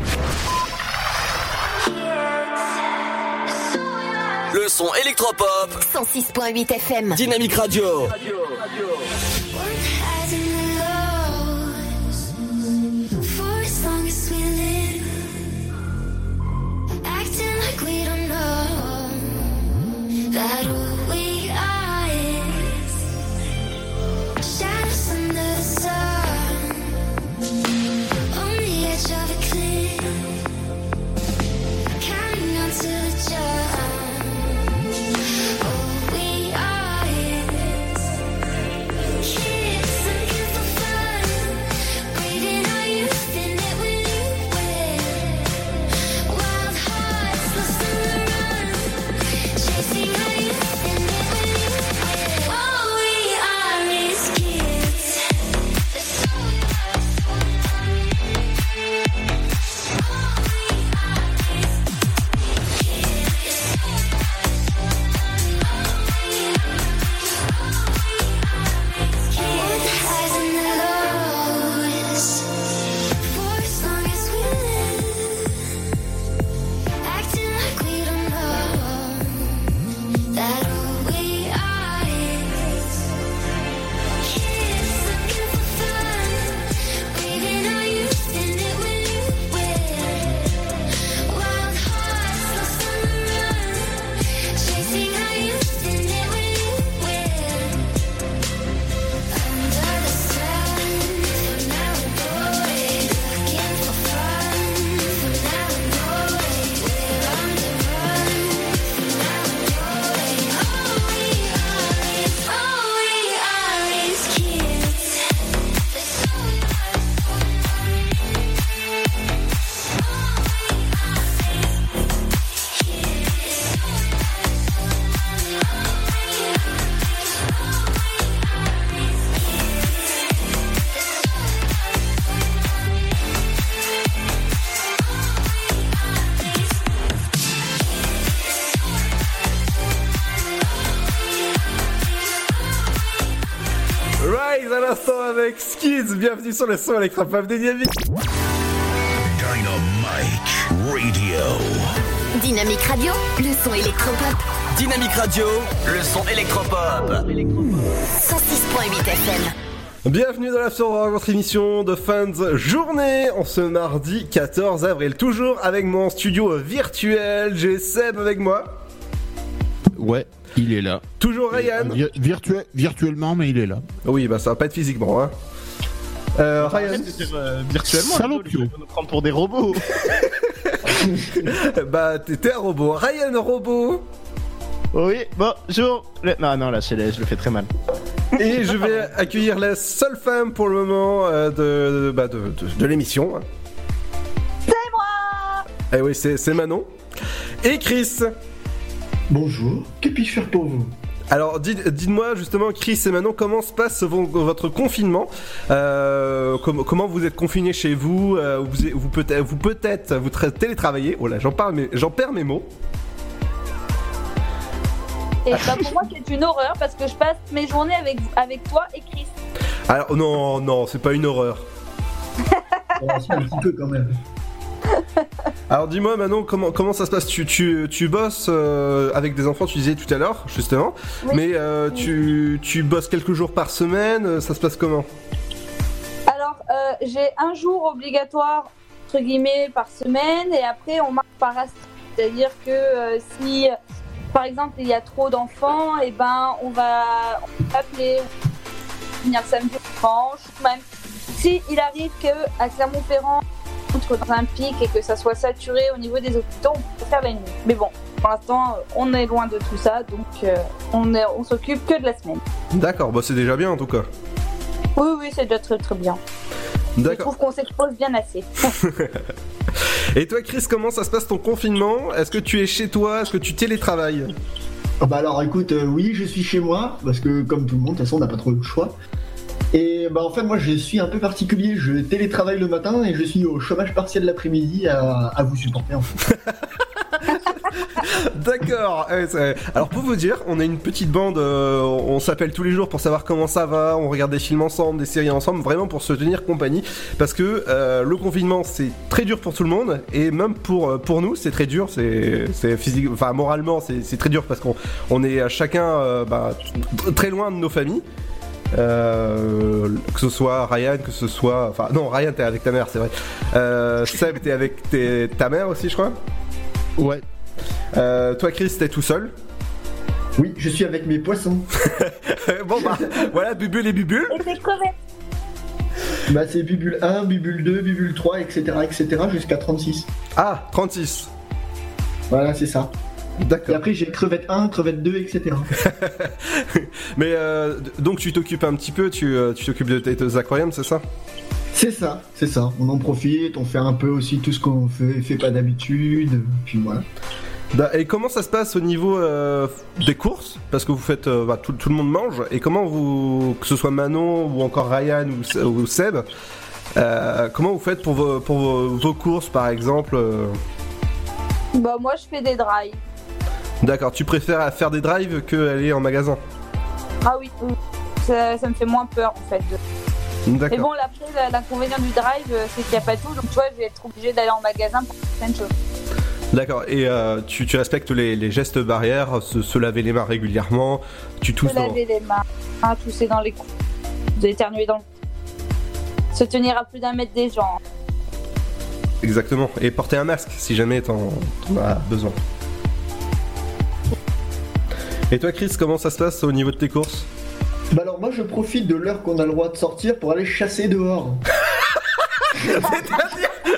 Le son électropop. 106.8 FM. Dynamique Radio. For Bienvenue sur le son électropop Dynamique. Dynamite Radio. Dynamique Radio, le son électropop. Dynamique Radio, le son électropop. 106.8 FM. Bienvenue dans l'Afterwork, votre émission de fans journée en ce mardi 14 avril. Toujours avec mon studio virtuel, j'ai Seb avec moi. Ouais, il est là. Toujours Ryan. Vi- virtuel- virtuellement, mais il est là. Oui, bah ça va pas être physiquement. Hein. Euh, Ryan. De dire, euh, virtuellement, Salopio. nous prend pour des robots. bah t'es un robot. Ryan robot. Oui, bonjour. Le- Non, non, là, je, je le fais très mal. Et je vais accueillir la seule femme pour le moment euh, de, de, bah, de, de- de l'émission. C'est moi Eh oui, c'est c'est Manon. Et Chris. Bonjour, que puis-je faire pour vous? Alors, dites- dites-moi justement, Chris et Manon, comment se passe vo- votre confinement Euh, com- Comment vous êtes confinés chez vous Euh, Vous, vous peut-être, vous peut-être, vous tra- télétravaillez. Oh là, j'en parle, mais j'en perds mes mots. Et bah pour moi c'est une horreur parce que je passe mes journées avec, avec toi et Chris. Alors non, non, c'est pas une horreur. un petit peu quand même. Alors dis-moi Manon, comment, comment ça se passe? Tu, tu, tu bosses euh, avec des enfants, tu disais tout à l'heure, justement, Oui. mais euh, tu, tu bosses quelques jours par semaine, euh, ça se passe comment? Alors j'ai un jour obligatoire entre guillemets par semaine et après on marque par astreinte. C'est-à-dire que si par exemple il y a trop d'enfants, et ben on va, on va appeler, venir samedi ou dimanche, même si il arrive que à Clermont-Ferrand dans un pic et que ça soit saturé au niveau des hôpitaux, on peut faire la nuit. Mais bon, pour l'instant on est loin de tout ça, donc euh, on est- on s'occupe que de la semaine. D'accord, bah c'est déjà bien en tout cas. Oui oui c'est déjà très très bien. Je trouve qu'on s'expose bien assez. Et toi Chris, comment ça se passe ton confinement? Est-ce que tu es chez toi? Est-ce que tu télétravailles? Ah Bah alors écoute, euh, oui, je suis chez moi, parce que comme tout le monde, de toute façon, on n'a pas trop le choix. Et bah en fait, moi, je suis un peu particulier. Je télétravaille le matin et je suis au chômage partiel l'après-midi à, vous supporter en fait. D'accord. c'est- Alors pour vous dire, on est une petite bande, euh, on s'appelle tous les jours pour savoir comment ça va, on regarde des films ensemble, des séries ensemble, vraiment pour se tenir compagnie, parce que euh, le confinement c'est très dur pour tout le monde et même pour euh, pour nous c'est très dur, c'est physique, enfin moralement c'est très dur parce qu'on on est chacun bah, très loin de nos familles. Euh, que ce soit Ryan, que ce soit. Enfin, non, Ryan, t'es avec ta mère, c'est vrai. Euh, Seb, t'es avec tes- ta mère aussi, je crois Ouais. Euh, toi, Chris, t'es tout seul Oui, je suis avec mes poissons. bon, bah, voilà, Bubule et Bubule. Et tes crevettes Bah c'est Bubule 1, Bubule 2, Bubule 3, etc. etc. jusqu'à 36. Ah, 36. Voilà, c'est ça. D'accord. Et après j'ai crevette 1, crevette 2, etc. Mais euh, donc, tu t'occupes un petit peu, tu euh, tu t'occupes de tes aquariums, c'est ça? C'est ça, c'est ça. On en profite, on fait un peu aussi tout ce qu'on fait, fait pas d'habitude, puis voilà. Bah, Et comment ça se passe au niveau euh, des courses? Parce que vous faites, euh, bah, tout, tout le monde mange. Et comment vous, que ce soit Manon ou encore Ryan ou, Se- ou Seb, euh, comment vous faites pour vos, pour vos, vos courses, par exemple Bah moi je fais des drives. D'accord, tu préfères faire des drives que aller en magasin Ah oui, oui. Ça, ça me fait moins peur en fait. Mais bon, là, après, l'inconvénient du drive, c'est qu'il n'y a pas tout. Donc, tu vois, je vais être obligée d'aller en magasin pour certaines choses. D'accord, et euh, tu, tu respectes les, les gestes barrières, se, se laver les mains régulièrement, tu tousses Se dans... laver les mains, hein, tousser dans les coups, éternuer dans le Se tenir à plus d'un mètre des gens. Exactement, et porter un masque si jamais t'en as besoin. Et toi Chris, comment ça se passe au niveau de tes courses Bah alors moi je profite de l'heure qu'on a le droit de sortir pour aller chasser dehors.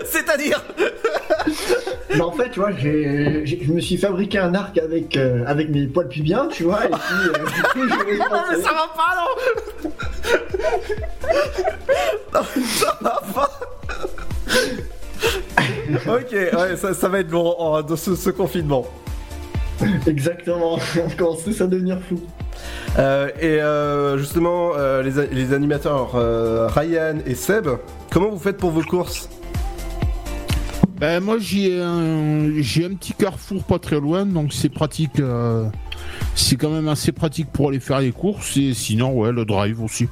C'est-à-dire Bah en fait, tu vois, j'ai, j'ai- je me suis fabriqué un arc avec, euh, avec mes poils pubiens, tu vois, et puis euh, du coup, je vais Non mais ça va pas non Non mais ça va pas Ok, ouais, ça, ça va être long en- dans ce, ce confinement. Exactement, on commence tous à devenir fou. Euh, et euh, justement, euh, les, les animateurs euh, Ryan et Seb, comment vous faites pour vos courses? Ben, moi, j'ai un, j'ai un petit carrefour pas très loin, donc c'est pratique. euh, c'est quand même assez pratique pour aller faire les courses. Et sinon, ouais, le drive aussi.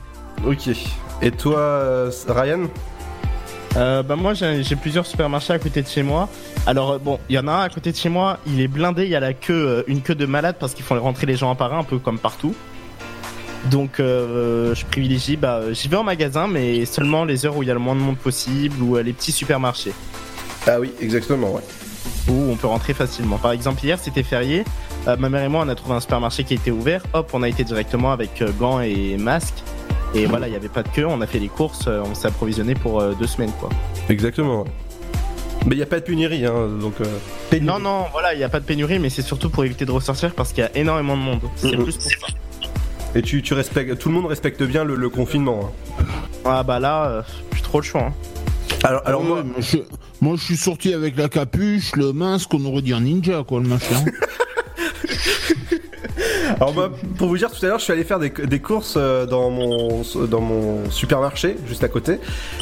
Ok. Et toi, euh, Ryan? Euh, bah moi j'ai plusieurs supermarchés à côté de chez moi. Alors euh, bon, il y en a un à côté de chez moi, il est blindé, il y a la queue, euh, une queue de malade parce qu'ils font rentrer les gens un par un, un peu comme partout. Donc euh, je privilégie, bah j'y vais en magasin, mais seulement les heures où il y a le moins de monde possible ou euh, les petits supermarchés. Ah oui, exactement, ouais. Où on peut rentrer facilement. Par exemple hier c'était férié, ma mère et moi on a trouvé un supermarché qui était ouvert, hop on a été directement avec gants et masques. Et voilà, il n'y avait pas de queue, on a fait les courses, euh, on s'est approvisionné pour euh, deux semaines quoi. Exactement. Mais il n'y a pas de pénurie, hein, donc. euh, Non, non, voilà, il n'y a pas de pénurie, mais c'est surtout pour éviter de ressortir parce qu'il y a énormément de monde. C'est Mhm. plus pour ça. Et tu, tu respectes, tout le monde respecte bien le, le confinement. hein. Ah bah là, euh, plus trop le choix. hein. Alors, alors moi, Ouais, moi, je, moi, je suis sorti avec la capuche, le masque, on aurait dit un ninja, quoi, le machin. alors moi, pour vous dire, tout à l'heure, je suis allé faire des, courses euh, dans mon, dans mon supermarché, juste à côté.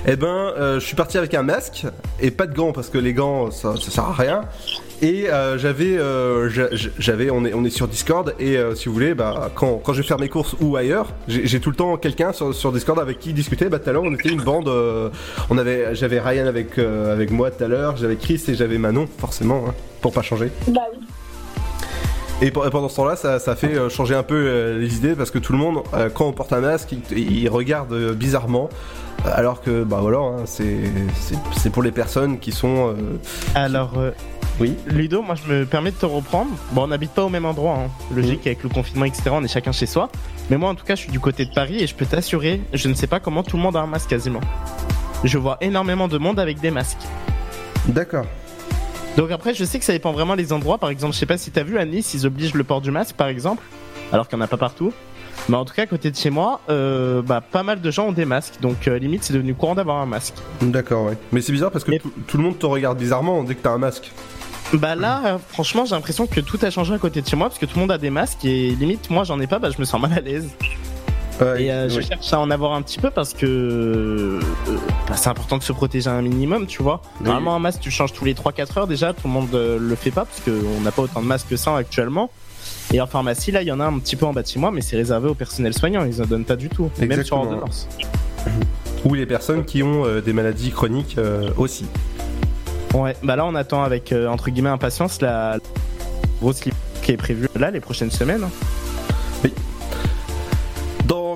Et ben, euh, je suis parti avec un masque et pas de gants parce que les gants, ça, sert à rien. Et euh, j'avais, euh, j'a- j'avais, on est, on est sur Discord et si vous voulez, bah, quand, quand je vais faire mes courses ou ailleurs, j'ai tout le temps quelqu'un sur, sur Discord avec qui discuter. Bah, tout à l'heure, on était une bande. on avait, j'avais Ryan avec, avec moi tout à l'heure, j'avais Chris et j'avais Manon, forcément, hein, pour pas changer. Bah oui. Et pe- pendant ce temps-là, ça, ça fait euh, changer un peu euh, les idées parce que tout le monde, euh, quand on porte un masque, il, il regarde bizarrement. Alors que, bah voilà, hein, c'est pour les personnes qui sont. euh, Alors, euh, oui. Ludo, moi je me permets de te reprendre. Bon, on n'habite pas au même endroit, hein. logique, avec le confinement, etc. On est chacun chez soi. Mais moi, en tout cas, je suis du côté de Paris et je peux t'assurer, je ne sais pas comment tout le monde a un masque quasiment. Je vois énormément de monde avec des masques. D'accord. Donc après, je sais que ça dépend vraiment des endroits. Par exemple, je sais pas si t'as vu à Nice, ils obligent le port du masque, par exemple, alors qu'il n'y en a pas partout. Mais en tout cas, à côté de chez moi, euh, bah, pas mal de gens ont des masques. Donc euh, limite, c'est devenu courant d'avoir un masque. D'accord, ouais. Mais c'est bizarre parce que tout, tout le monde te regarde bizarrement dès que t'as un masque. Bah là, euh, franchement, j'ai l'impression que tout a changé à côté de chez moi parce que tout le monde a des masques et limite, moi, j'en ai pas, bah, je me sens mal à l'aise. Et euh, je cherche à en avoir un petit peu parce que euh, bah, c'est important de se protéger un minimum, tu vois. Normalement, un masque, tu changes tous les 3-4 heures déjà, tout le monde euh, le fait pas parce qu'on n'a pas autant de masques que ça actuellement. Et en pharmacie, là, il y en a un petit peu en bas de chez moi, mais c'est réservé au personnel soignant, ils en donnent pas du tout, même sur ordonnance. Ou les personnes qui ont euh, des maladies chroniques euh, aussi. Ouais, bah là, on attend avec euh, entre guillemets impatience la grosse qui est prévue là les prochaines semaines. Dans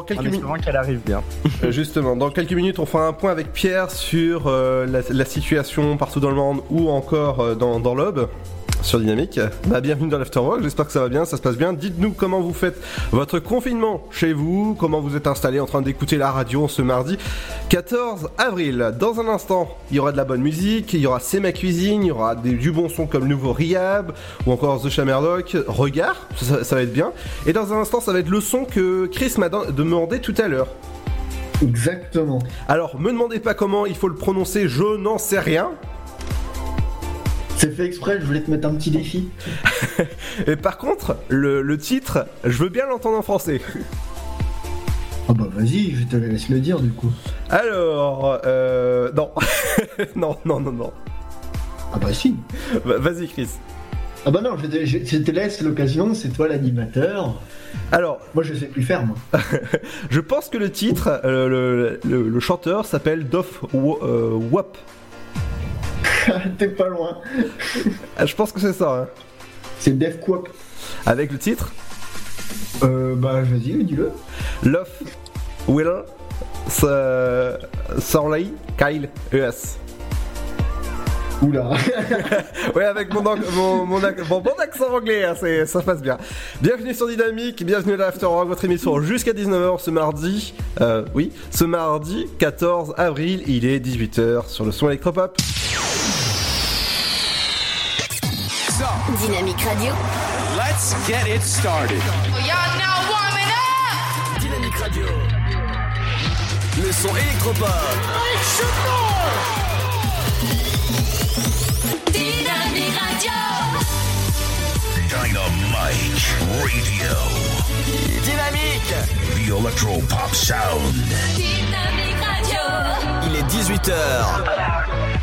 quelques En minutes. espérant qu'elle arrive bien. Euh, Justement, dans quelques minutes, on fera un point avec Pierre sur euh, la, la situation partout dans le monde ou encore euh, dans, dans l'Aube sur Dynamique. Bah, bienvenue dans l'Afterwork, j'espère que ça va bien, ça se passe bien. Dites-nous comment vous faites votre confinement chez vous, comment vous êtes installé en train d'écouter la radio ce mardi 14 avril. Dans un instant, il y aura de la bonne musique, il y aura C'est ma cuisine, il y aura des, du bon son comme nouveau Riab ou encore The Shamerlock. Regard, ça, ça va être bien. Et dans un instant, ça va être le son que Chris m'a demandé tout à l'heure. Exactement. Alors, me demandez pas comment il faut le prononcer, je n'en sais rien. C'est fait exprès, je voulais te mettre un petit défi. Et par contre, le, le titre, je veux bien l'entendre en français. Ah bah vas-y, je te laisse le dire du coup. Alors, euh, non. non, non, non, non. Ah bah si. Bah, Vas-y, Chris. Ah bah non, je te, je- je te laisse l'occasion, c'est toi l'animateur. Alors, moi je sais plus faire moi. Je pense que le titre, euh, le, le- le chanteur s'appelle Doff Wo- euh, Wop. T'es pas loin. Ah, Je pense que c'est ça. hein. C'est Def Quop. Avec le titre Euh bah vas-y, dis-le. Love Will Sarley Kyle ES. Oula. ouais, avec mon, mon, mon, ac- mon bon accent anglais, hein, ça passe bien. Bienvenue sur Dynamique, bienvenue à l'After Rock, votre émission jusqu'à 19h ce mardi. Euh, oui, ce mardi 14 avril, il est 18h sur le son électropop. Dynamique Radio. Let's get it started. Y'all now warming up. Dynamique Radio. Le son électropop. Dynamique Radio. Dynamite Radio. Dynamique. The Electro Pop Sound. Dynamique Radio. Il est 18h.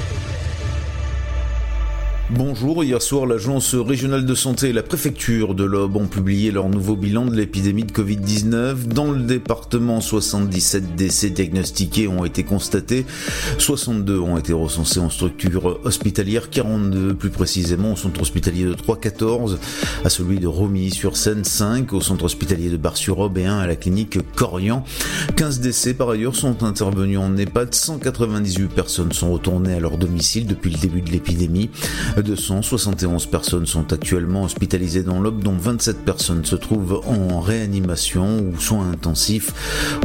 Bonjour, hier soir l'agence régionale de santé et la préfecture de l'Aube ont publié leur nouveau bilan de l'épidémie de Covid-19. Dans le département, 77 décès diagnostiqués ont été constatés, 62 ont été recensés en structure hospitalière, 42 plus précisément au centre hospitalier de Troyes, 14 à celui de Romilly-sur-Seine, 5 au centre hospitalier de Bar-sur-Aube et 1 à la clinique Corian. 15 décès par ailleurs sont intervenus en EHPAD, 198 personnes sont retournées à leur domicile depuis le début de l'épidémie. 271 personnes sont actuellement hospitalisées dans l'Aube, dont 27 personnes se trouvent en réanimation ou soins intensifs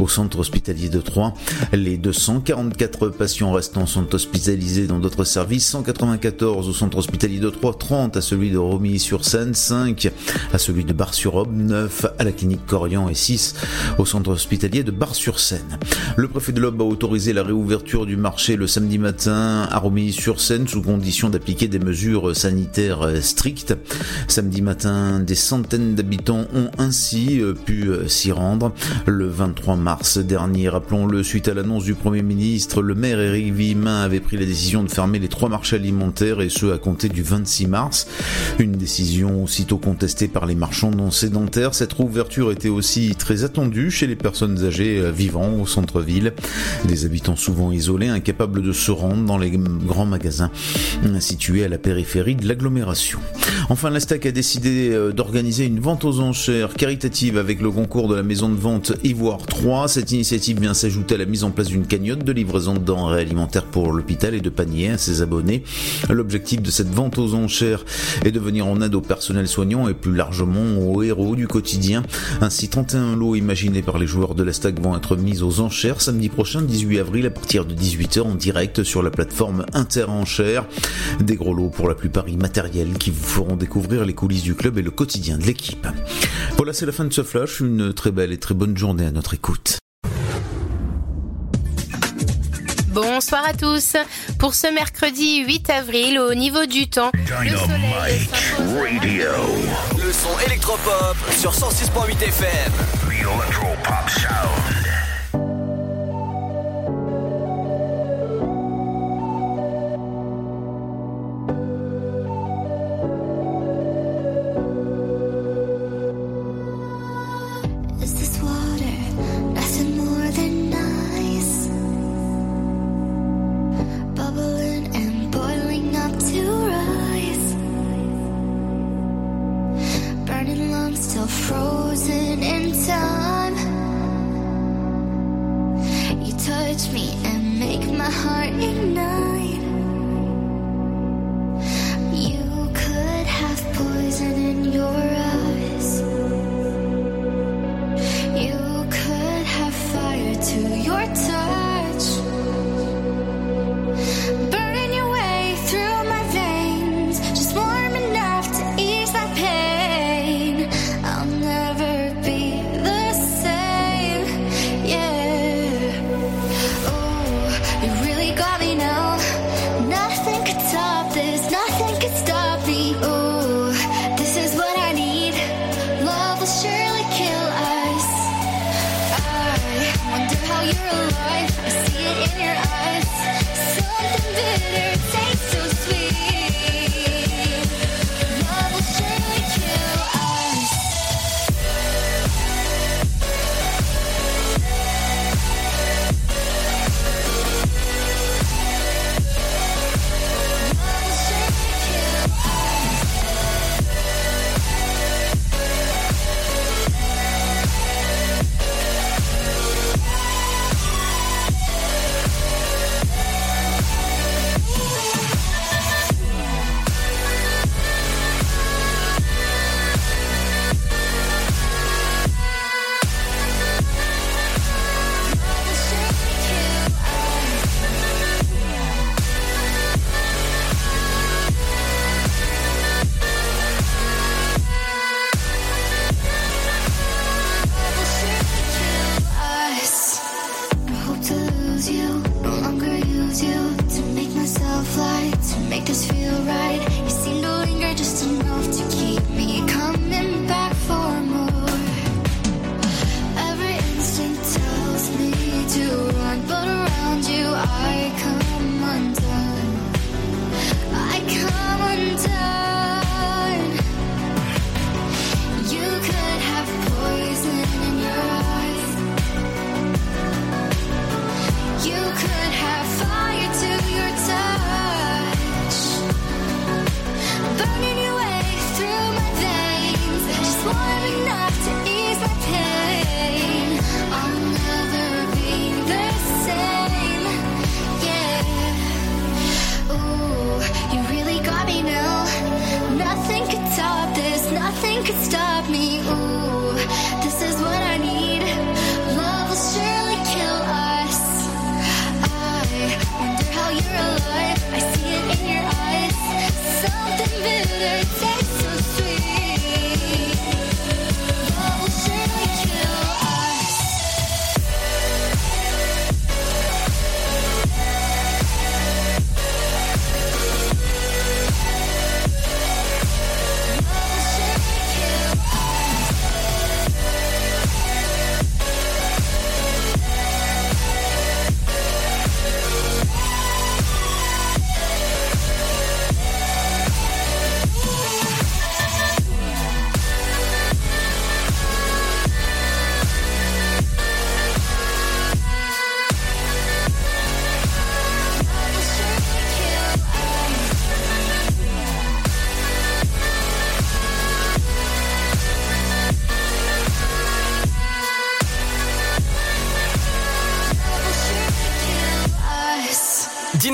au centre hospitalier de Troyes. Les 244 patients restants sont hospitalisés dans d'autres services, 194 au centre hospitalier de Troyes, 30 à celui de Romilly-sur-Seine, 5 à celui de Bar-sur-Aube, 9 à la clinique Corian et 6 au centre hospitalier de Bar-sur-Seine. Le préfet de l'Aube a autorisé la réouverture du marché le samedi matin à Romilly-sur-Seine sous condition d'appliquer des mesures sanitaires strictes. Samedi matin, des centaines d'habitants ont ainsi pu s'y rendre. Le 23 mars dernier, rappelons-le, suite à l'annonce du Premier ministre, le maire Éric Villemin avait pris la décision de fermer les trois marchés alimentaires et ce à compter du 26 mars. Une décision aussitôt contestée par les marchands non sédentaires. Cette réouverture était aussi très attendue chez les personnes âgées vivant au centre-ville. Des habitants souvent isolés, incapables de se rendre dans les grands magasins situés à la périphérie de l'agglomération. Enfin, la STAC a décidé euh, d'organiser une vente aux enchères caritative avec le concours de la maison de vente Ivoire 3. Cette initiative vient s'ajouter à la mise en place d'une cagnotte de livraison de denrées alimentaires pour l'hôpital et de paniers à ses abonnés. L'objectif de cette vente aux enchères est de venir en aide au personnel soignant et plus largement aux héros du quotidien. Ainsi, 31 lots imaginés par les joueurs de la STAC vont être mis aux enchères samedi prochain, 18 avril, à partir de 18h en direct sur la plateforme Interenchères. Des gros lots pour la plupart immatériels qui vous feront découvrir les coulisses du club et le quotidien de l'équipe. Voilà, c'est la fin de ce flash. Une très belle et très bonne journée à notre écoute. Bonsoir à tous. Pour ce mercredi 8 avril, au niveau du temps, le soleil Radio. Le son électropop sur 106.8 FM. The Electropop Sound. Frozen in time. You touch me and make my heart.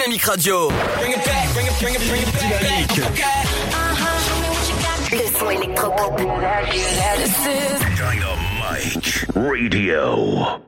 Dynamique Radio. Dynamique. Le son électropop. Dynamite Radio.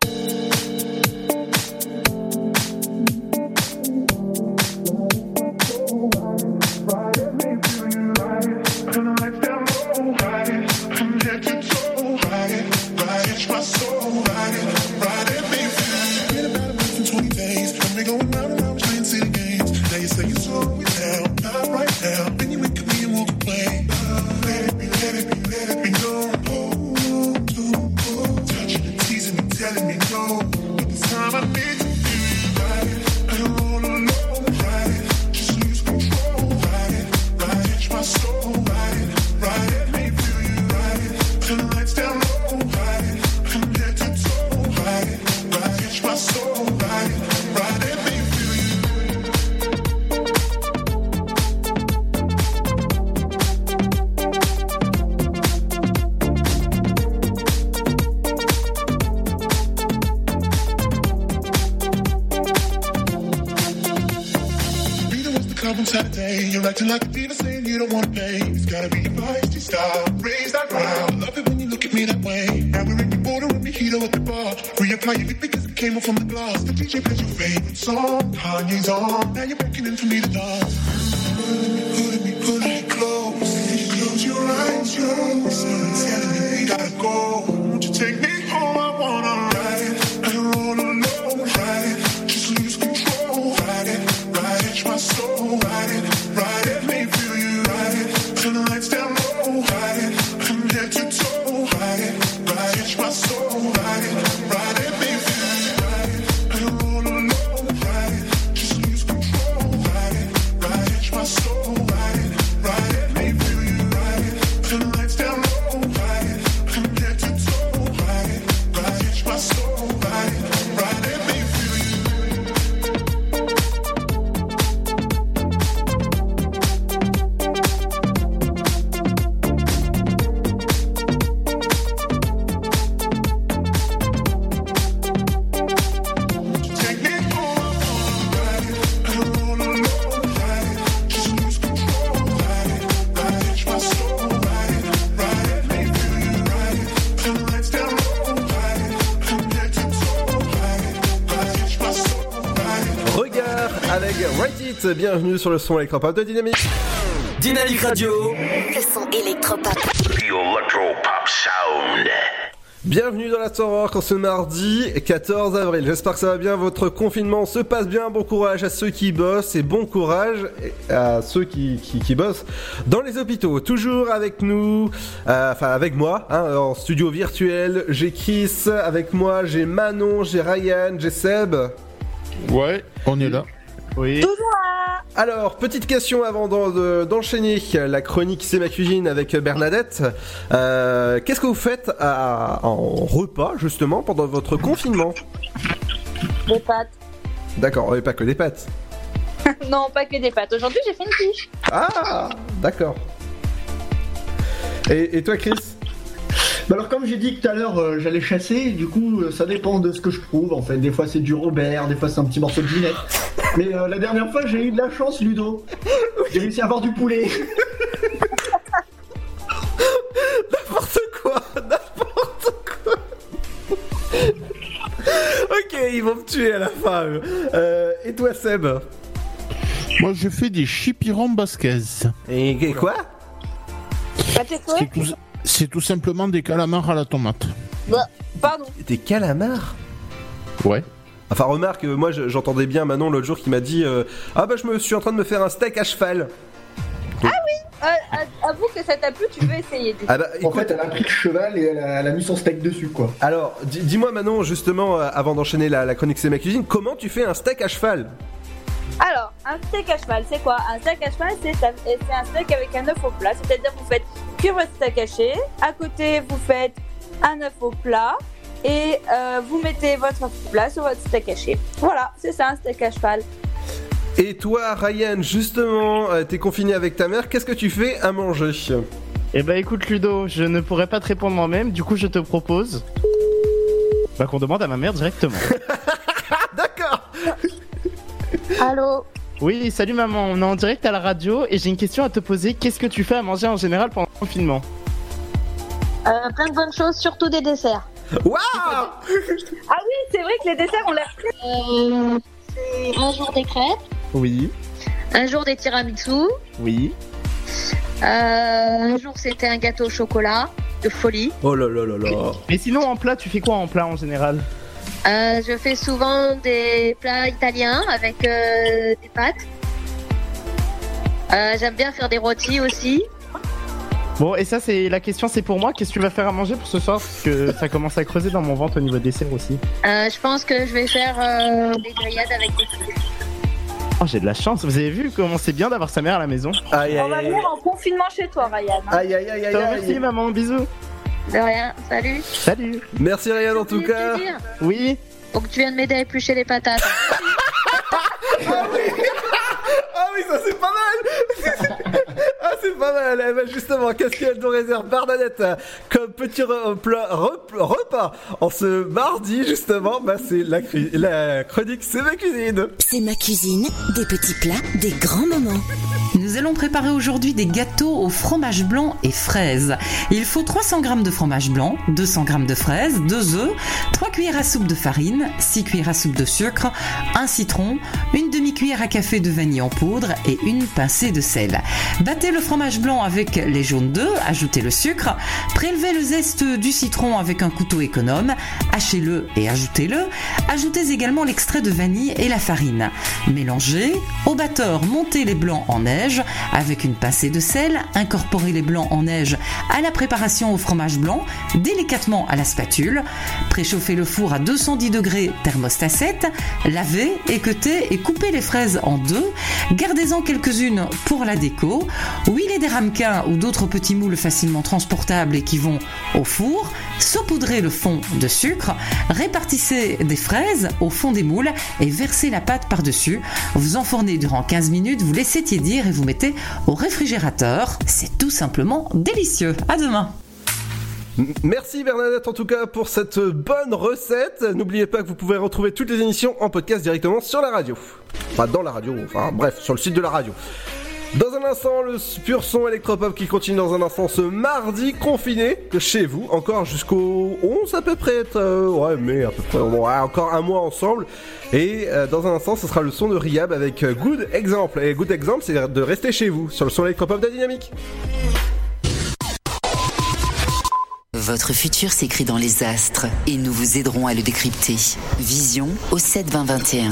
Bienvenue sur le son électropop de Dynamique. Dynamique Radio. Le son électropop. The Electropop Sound. Bienvenue dans la Rock en ce mardi 14 avril. J'espère que ça va bien, votre confinement se passe bien. Bon courage à ceux qui bossent et bon courage à ceux qui, qui, qui bossent dans les hôpitaux. Toujours avec nous, euh, enfin avec moi, hein, en studio virtuel. J'ai Chris avec moi, j'ai Manon, j'ai Ryan, j'ai Seb. Ouais, on est là. Oui. Alors, petite question avant d'en- de- d'enchaîner la chronique C'est ma cuisine avec Bernadette. Euh, Qu'est-ce que vous faites à- en repas, justement, pendant votre confinement? Des pâtes. D'accord, et pas que des pâtes. non, pas que des pâtes. Aujourd'hui, j'ai fait une quiche. Ah, d'accord. Et, et toi, Chris? Bah alors comme j'ai dit tout à l'heure, euh, j'allais chasser, du coup euh, ça dépend de ce que je trouve en fait. Des fois c'est du Robert, des fois c'est un petit morceau de Ginette. Mais euh, la dernière fois j'ai eu de la chance Ludo. J'ai réussi à avoir du poulet. N'importe quoi, n'importe quoi. ok, ils vont me tuer à la fin. Euh, et toi, Seb Moi, je fais des chipirons basquez. Et, Pâté quoi C'est tout, c'est tout simplement des calamars à la tomate. Bah, pardon. Des calamars? Ouais. Enfin, remarque, euh, moi je- j'entendais bien Manon l'autre jour qui m'a dit euh, Ah bah je me suis en train de me faire un steak à cheval. Ah oui euh, Avoue que ça t'a plu, tu veux essayer. Ah bah En fait elle a pris le cheval et elle a, elle a mis son steak dessus quoi. alors di- dis-moi Manon, justement, avant d'enchaîner la, la chronique C'est ma cuisine, comment tu fais un steak à cheval? Alors, un steak à cheval, c'est quoi? Un steak à cheval, c'est un, c'est un steak avec un œuf au plat. C'est-à-dire vous faites cuire votre steak haché, à côté vous faites un œuf au plat et euh, vous mettez votre plat sur votre steak haché. Voilà, c'est ça un steak à cheval. Et toi, Ryan, justement, euh, t'es confiné avec ta mère, qu'est-ce que tu fais à manger? Eh bah écoute Ludo, je ne pourrais pas te répondre moi-même, du coup je te propose bah, qu'on demande à ma mère directement. D'accord Allô? Oui, salut maman, on est en direct à la radio et j'ai une question à te poser. Qu'est-ce que tu fais à manger en général pendant le confinement? Euh, plein de bonnes choses, surtout des desserts. Waouh Ah oui, c'est vrai que les desserts ont l'air très. Euh, c'est un jour des crêpes, Oui, un jour des tiramisu, oui. euh, un jour c'était un gâteau au chocolat de folie. Oh là là là là. Mais sinon en plat, tu fais quoi en plat en général? Euh, je fais souvent des plats italiens avec euh, des pâtes. Euh, J'aime bien faire des rôtis aussi. Bon, et ça, c'est la question, c'est pour moi. Qu'est-ce que tu vas faire à manger pour ce soir? Parce que ça commence à creuser dans mon ventre au niveau dessert aussi. Euh, je pense que je vais faire euh, des grillades avec des fruits. Oh, j'ai de la chance. Vous avez vu comment c'est bien d'avoir sa mère à la maison? Aïe On va venir en confinement chez toi, Ryan. hein. Aïe aïe aïe aïe. Je te remercie, maman. Bisous. De rien, salut. Salut. Merci Ryan en tout cas. dire, Oui. Faut que tu viennes m'aider à éplucher les patates. Ah oui, ça c'est pas mal Ah c'est pas mal Eh ben, Justement, qu'est-ce qu'elle nous réserve Bernadette euh, comme petit re- plat- rep- repas en ce mardi justement bah, C'est la, la chronique C'est ma cuisine C'est ma cuisine, des petits plats, des grands moments. Nous allons préparer aujourd'hui des gâteaux au fromage blanc et fraises. Il faut 300 g de fromage blanc, 200 g de fraises, 2 œufs, 3 cuillères à soupe de farine, 6 cuillères à soupe de sucre, un citron, une demi-cuillère à café de vanille en poudre et une pincée de sel. Battez le fromage blanc avec les jaunes d'œufs, ajoutez le sucre, prélevez le zeste du citron avec un couteau économe, hachez-le et ajoutez-le. Ajoutez également l'extrait de vanille et la farine. Mélangez. Au batteur, montez les blancs en neige avec une pincée de sel. Incorporez les blancs en neige à la préparation au fromage blanc, délicatement à la spatule. Préchauffez le four à 210 degrés thermostat 7. Lavez, équeutez et coupez les fraises en deux. Gardez-en quelques-unes pour la déco. Huilez des ramequins ou d'autres petits moules facilement transportables et qui vont au four. Saupoudrez le fond de sucre. Répartissez des fraises au fond des moules et versez la pâte par-dessus. Vous enfournez durant 15 minutes, vous laissez tiédir et vous mettez au réfrigérateur. C'est tout simplement délicieux. À demain. Merci Bernadette en tout cas pour cette bonne recette. N'oubliez pas que vous pouvez retrouver toutes les émissions en podcast directement sur la radio. Enfin dans la radio, enfin bref, sur le site de la radio. Dans un instant, le pur son électropop qui continue dans un instant ce mardi confiné chez vous, encore jusqu'au 11 à peu près, euh, ouais mais à peu près, ouais, encore un mois ensemble. Et euh, dans un instant, ce sera le son de Riab avec euh, Good Exemple. Et Good Exemple, c'est de rester chez vous sur le son électropop de la dynamique. Votre futur s'écrit dans les astres et nous vous aiderons à le décrypter. Vision au 7 20 21.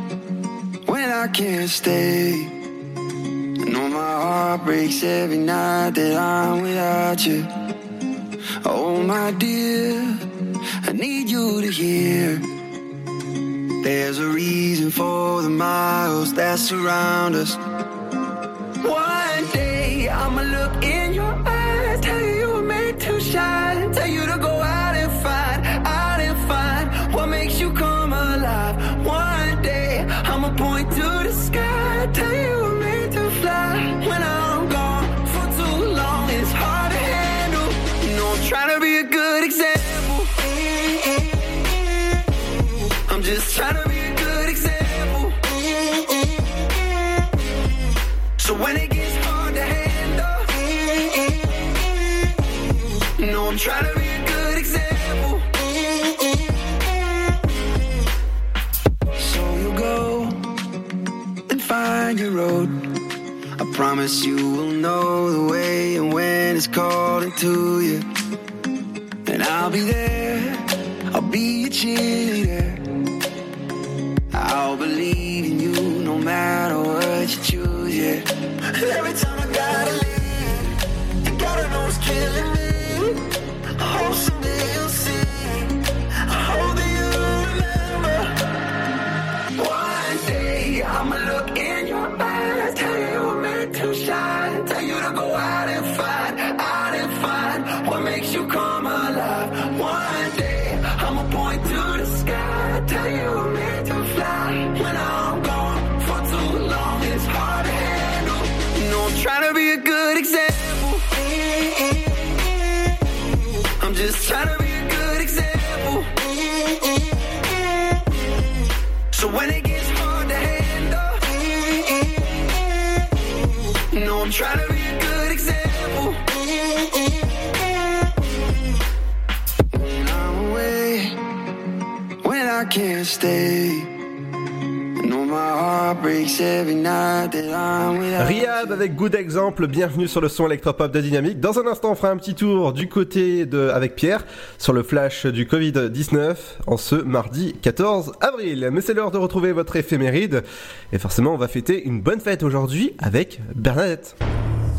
When I can't stay. I know my heart breaks every night that I'm without you. Oh, my dear, I need you to hear. There's a reason for the miles that surround us. One day I'ma look in your eyes, tell you you were made to shine, tell you to go just trying to be a good example. So when it gets hard to handle, know I'm trying to be a good example. So you go and find your road. I promise you will know the way and when it's calling to you. And I'll be there, I'll be your cheerleader. Trying to be a good example. When I'm away, when I can't stay. Riyad avec Good Exemple, bienvenue sur le son électropop de Dynamique. Dans un instant, on fera un petit tour du côté de, avec Pierre, sur le flash du Covid-19, en ce mardi 14 avril. Mais c'est l'heure de retrouver votre éphéméride. Et forcément, on va fêter une bonne fête aujourd'hui avec Bernadette.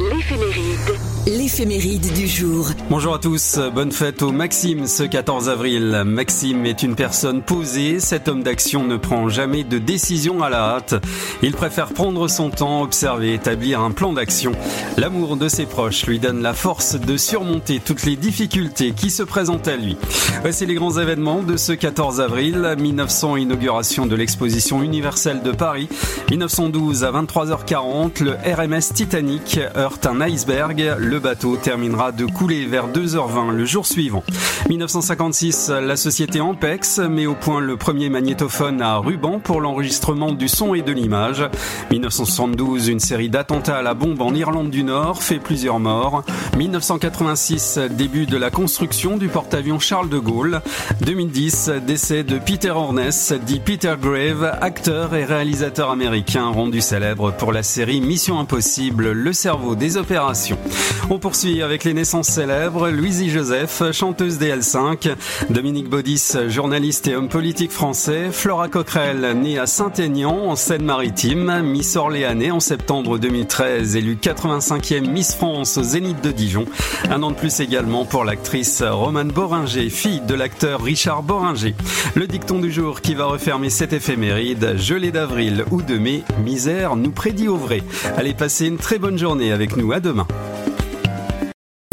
L'éphéméride. L'éphéméride du jour. Bonjour à tous, bonne fête au Maxime ce 14 avril. Maxime est une personne posée, cet homme d'action ne prend jamais de décision à la hâte. Il préfère prendre son temps, observer, établir un plan d'action. L'amour de ses proches lui donne la force de surmonter toutes les difficultés qui se présentent à lui. Voici les grands événements de ce 14 avril. 1900, inauguration de l'exposition universelle de Paris. 1912 à 23h40, le RMS Titanic heurte un iceberg. Bateau terminera de couler vers 2h20 le jour suivant. 1956, la société Ampex met au point le premier magnétophone à ruban pour l'enregistrement du son et de l'image. 1972, une série d'attentats à la bombe en Irlande du Nord fait plusieurs morts. 1986, début de la construction du porte-avions Charles de Gaulle. 2010, décès de Peter Horness, dit Peter Grave, acteur et réalisateur américain rendu célèbre pour la série Mission Impossible, le cerveau des opérations. On poursuit avec les naissances célèbres. Louisie Joseph, chanteuse des L5. Dominique Baudis, journaliste et homme politique français. Flora Coquerel, née à Saint-Aignan, en Seine-Maritime. Miss Orléanais en septembre 2013, élue 85e Miss France au Zénith de Dijon. Un an de plus également pour l'actrice Romane Boringer, fille de l'acteur Richard Boringer. Le dicton du jour qui va refermer cette éphéméride, gelée d'avril ou de mai, misère nous prédit au vrai. Allez passer une très bonne journée avec nous. À demain.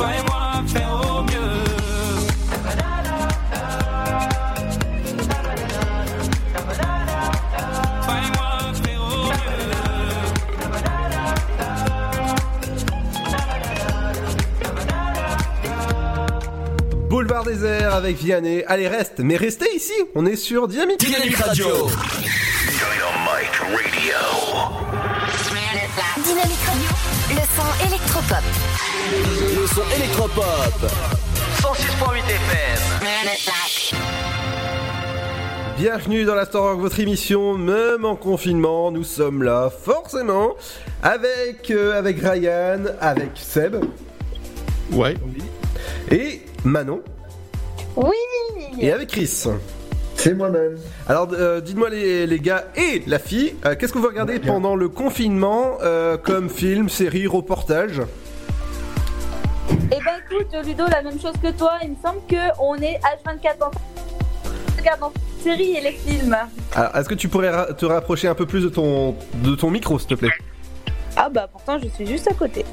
Toi et moi, faire au mieux. Boulevard désert avec Vianney. Allez, reste, mais restez ici, on est sur Dynamique. Dynamique Radio. Dynamique Radio, le son électropop. Le son électropop. 106.8 FM. Bienvenue dans la Star Rock, votre émission, même en confinement, nous sommes là, forcément, avec, euh, avec Ryan, avec Seb. Ouais. Et Manon. Oui Et avec Chris. C'est moi-même. Alors, euh, dites-moi les, les gars et la fille, euh, qu'est-ce que vous regardez pendant le confinement euh, comme film, série, reportage? Eh ben écoute, Ludo, la même chose que toi. Il me semble qu'on est H24 en regardant les séries et les films. Alors, est-ce que tu pourrais ra- te rapprocher un peu plus de ton, de ton micro, s'il te plaît? Ah bah pourtant, je suis juste à côté.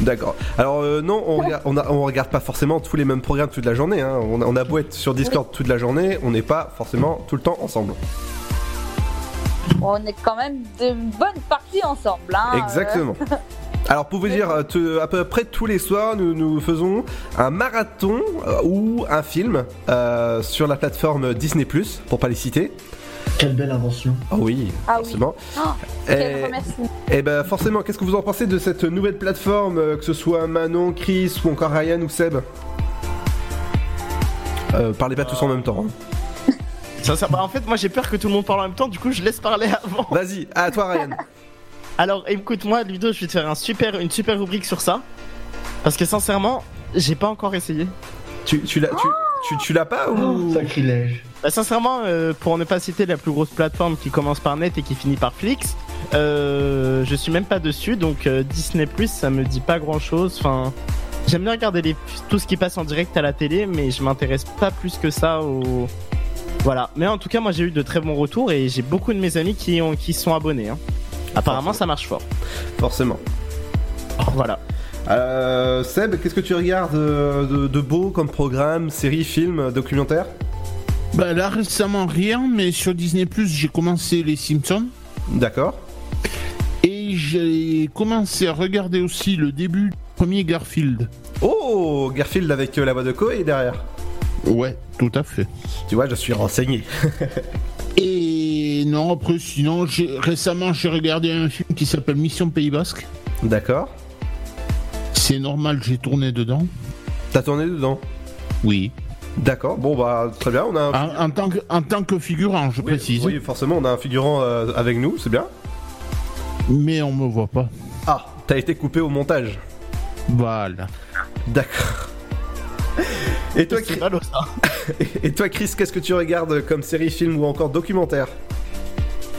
D'accord. Alors euh, non, on regarde, on, a- on regarde pas forcément tous les mêmes programmes toute la journée. hein. On, a, on a beau être sur Discord toute la journée, on n'est pas forcément tout le temps ensemble. On est quand même de bonnes parties ensemble. Hein, Exactement. euh. Alors pour vous dire, euh, te- à peu près tous les soirs, nous, nous faisons un marathon euh, ou un film euh, sur la plateforme Disney+, pour pas les citer. Quelle belle invention. Ah oui, Ah oui. forcément. Oh, quel Et- remerciement. Et ben forcément, qu'est-ce que vous en pensez de cette nouvelle plateforme, euh, que ce soit Manon, Chris ou encore Ryan ou Seb? Euh, Parlez pas tous en même temps. hein. Ça, ça- bah, en fait, moi j'ai peur que tout le monde parle en même temps, du coup je laisse parler avant. Vas-y, à toi Ryan. Alors écoute-moi, Ludo, je vais te faire un super, une super rubrique sur ça. Parce que sincèrement, j'ai pas encore essayé. Tu, tu l'as tu, tu, tu l'as pas ou? Sacrilège. Bah, sincèrement, euh, pour ne pas citer la plus grosse plateforme qui commence par net et qui finit par Flix, euh, je suis même pas dessus, donc euh, Disney Plus ça me dit pas grand chose. Enfin, j'aime bien regarder les- tout ce qui passe en direct à la télé, mais je m'intéresse pas plus que ça aux, Voilà, mais en tout cas, moi j'ai eu de très bons retours et j'ai beaucoup de mes amis qui ont qui sont abonnés. hein. Apparemment, ça marche fort. Forcément. Voilà. Euh, Seb, qu'est-ce que tu regardes de, de beau comme programme, série, film, documentaire? Bah là récemment rien, mais sur Disney Plus j'ai commencé les Simpsons. D'accord. Et j'ai commencé à regarder aussi le début du premier Garfield. Oh, Garfield avec euh, la voix de Koei derrière. Ouais, tout à fait. Tu vois, je suis renseigné. Et non, après sinon, récemment j'ai regardé un film qui s'appelle Mission Pays Basque. D'accord. C'est normal, j'ai tourné dedans. T'as tourné dedans Oui. D'accord, bon bah très bien, on a un... En, en tant, que, en tant que figurant, je Oui, précise. Oui, forcément, on a un figurant euh, avec nous, c'est bien. Mais on me voit pas. Ah, t'as été coupé au montage. Voilà. D'accord. Et toi, Chris... Et toi, Chris, qu'est-ce que tu regardes comme série, film ou encore documentaire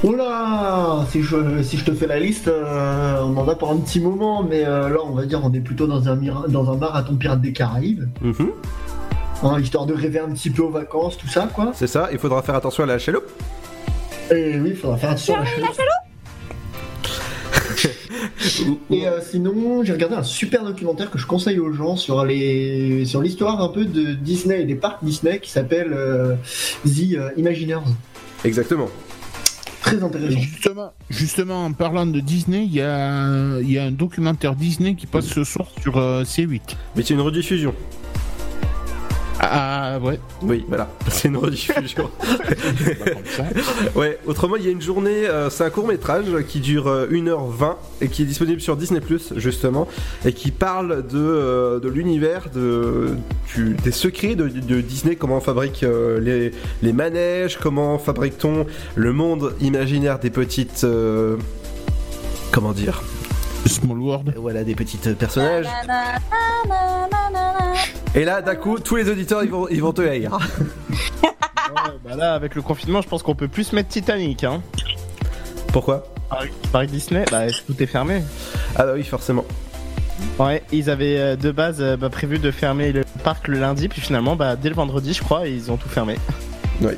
Oula, si je, si je te fais la liste, euh, on en a pour un petit moment, mais euh, là, on va dire, on est plutôt dans un, dans un marathon pirate des Caraïbes. Mhm. Hein, histoire de rêver un petit peu aux vacances, tout ça, quoi. C'est ça, il faudra faire attention à la chaloupe. Et oui, il faudra faire attention à la chaloupe. Et euh, sinon, j'ai regardé un super documentaire que je conseille aux gens sur les sur l'histoire un peu de Disney et des parcs Disney qui s'appelle euh, The euh, Imagineers. Exactement. Très intéressant. Justement, justement, en parlant de Disney, il y a, il y a un documentaire Disney qui passe ce soir sur euh, C8. Mais c'est une rediffusion. Ah ouais. Oui, voilà, c'est une rediffusion. ouais, autrement, il y a une journée, euh, c'est un court métrage qui dure euh, 1h20 et qui est disponible sur Disney justement, et qui parle de, euh, de l'univers, de, du- des secrets de, de Disney, comment on fabrique euh, les, les manèges, comment fabrique-t-on le monde imaginaire des petites. euh, comment dire Small World. Voilà, des petits euh, personnages. Et là, d'un coup, tous les auditeurs, ils vont, ils vont te haïr. bah là, avec le confinement, je pense qu'on peut plus mettre Titanic. Hein. Pourquoi? Paris, Paris Disney, bah tout est fermé? Ah bah oui, forcément. Ouais, ils avaient euh, de base euh, bah, prévu de fermer le parc le lundi, puis finalement, bah, dès le vendredi, je crois, ils ont tout fermé. Oui.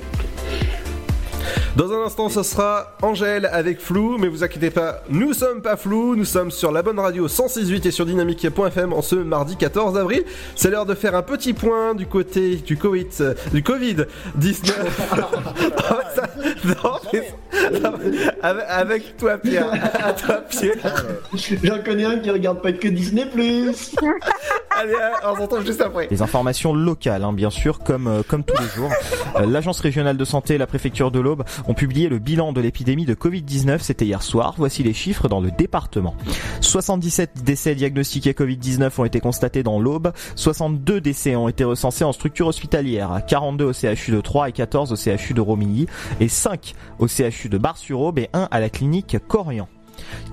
Dans un instant, ce sera Angèle avec Flou, mais vous inquiétez pas, nous sommes pas flou, nous sommes sur la bonne radio 106.8 et sur dynamique.fm en ce mardi 14 avril. C'est l'heure de faire un petit point du côté du Covid, euh, du Covid 19. non, mais- non, mais- avec, avec toi, Pierre. À toi, Pierre. J'en connais un qui regarde pas que Disney Plus. Allez, informations locales, hein, bien sûr, comme, euh, comme tous les jours. Euh, L'Agence régionale de santé et la préfecture de l'Aube ont publié le bilan de l'épidémie de Covid-19. C'était hier soir. Voici les chiffres dans le département. 77 décès diagnostiqués Covid-19 ont été constatés dans l'Aube. 62 décès ont été recensés en structure hospitalière. 42 au CHU de Troyes et 14 au CHU de Romilly. Et 5 au CHU de Bar-sur-Aube et 1 à la clinique Corian.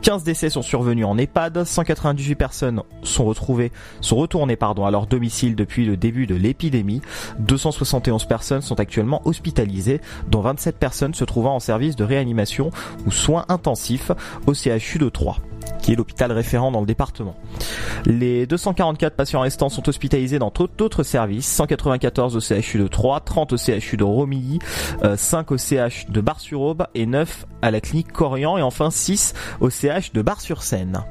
15 décès sont survenus en EHPAD, 198 personnes sont retrouvées, sont retournées à leur domicile depuis le début de l'épidémie. 271 personnes sont actuellement hospitalisées, dont 27 personnes se trouvant en service de réanimation ou soins intensifs au CHU de Troyes qui est l'hôpital référent dans le département. Les 244 patients restants sont hospitalisés dans d'autres services, 194 au CHU de Troyes, 30 au CHU de Romilly, euh, 5 au CH de Bar-sur-Aube et 9 à la clinique Corian et enfin 6 au CH de Bar-sur-Seine.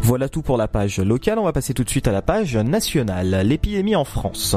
Voilà tout pour la page locale, on va passer tout de suite à la page nationale. L'épidémie en France.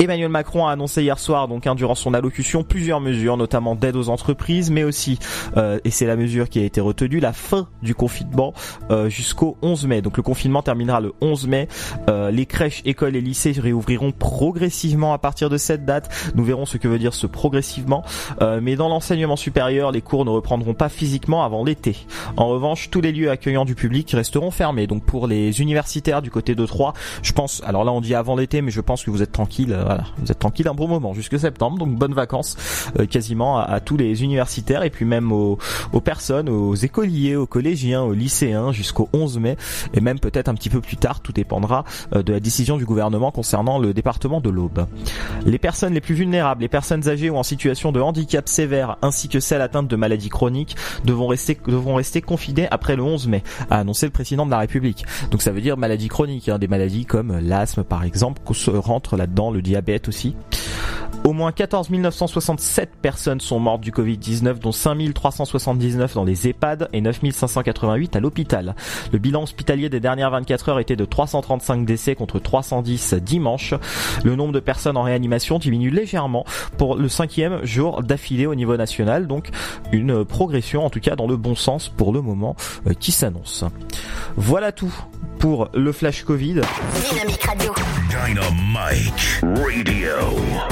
Emmanuel Macron a annoncé hier soir, donc hein, durant son allocution, plusieurs mesures, notamment d'aide aux entreprises, mais aussi, euh, et c'est la mesure qui a été retenue, la fin du confinement euh, jusqu'au 11 mai. Donc le confinement terminera le 11 mai. Euh, les crèches, écoles et lycées réouvriront progressivement à partir de cette date. Nous verrons ce que veut dire ce progressivement. Euh, mais dans l'enseignement supérieur, les cours ne reprendront pas physiquement avant l'été. En revanche, tous les lieux accueillant du public resteront fermés. Donc pour les universitaires du côté de Troyes, je pense, alors là on dit avant l'été, mais je pense que vous êtes tranquille. Voilà, vous êtes tranquille un bon moment jusque septembre. Donc bonnes vacances euh, quasiment à, tous les universitaires et puis même aux, personnes, aux écoliers, aux collégiens, aux lycéens jusqu'au 11 mai et même peut-être un petit peu plus tard. Tout dépendra euh, de la décision du gouvernement concernant le département de l'Aube. Les personnes les plus vulnérables, les personnes âgées ou en situation de handicap sévère, ainsi que celles atteintes de maladies chroniques, devront rester, devront rester confinées après le 11 mai, a annoncé le président de la République. Donc ça veut dire maladies chroniques, hein, des maladies comme l'asthme par exemple, qu'on se rentre là-dedans, le diabète aussi. Au moins 14 967 personnes sont mortes du Covid-19, dont 5 379 dans les EHPAD et 9 588 à l'hôpital. Le bilan hospitalier des dernières 24 heures était de 335 décès contre 310 dimanche. Le nombre de personnes en réanimation diminue légèrement pour le cinquième jour d'affilée au niveau national, donc une progression en tout cas dans le bon sens pour le moment euh, qui s'annonce. Voilà tout pour le flash Covid. Dynamique Radio. Dynamite Radio.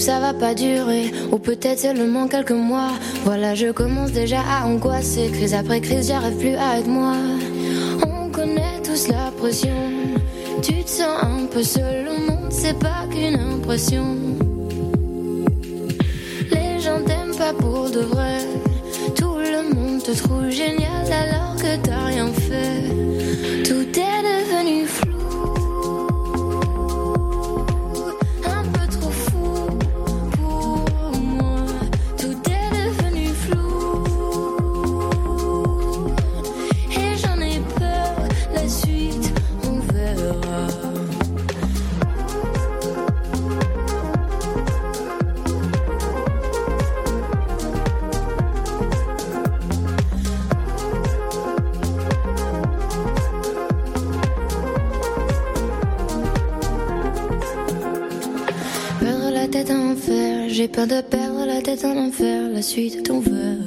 Ça va pas durer, ou peut-être seulement quelques mois. Voilà, je commence déjà à angoisser. Crise après crise, j'arrive plus à être moi. On connaît tous la pression. Tu te sens un peu seul au monde, c'est pas qu'une impression. Les gens t'aiment pas pour de vrai. Tout le monde te trouve génial alors peur de perdre la tête en enfer, la suite on verra.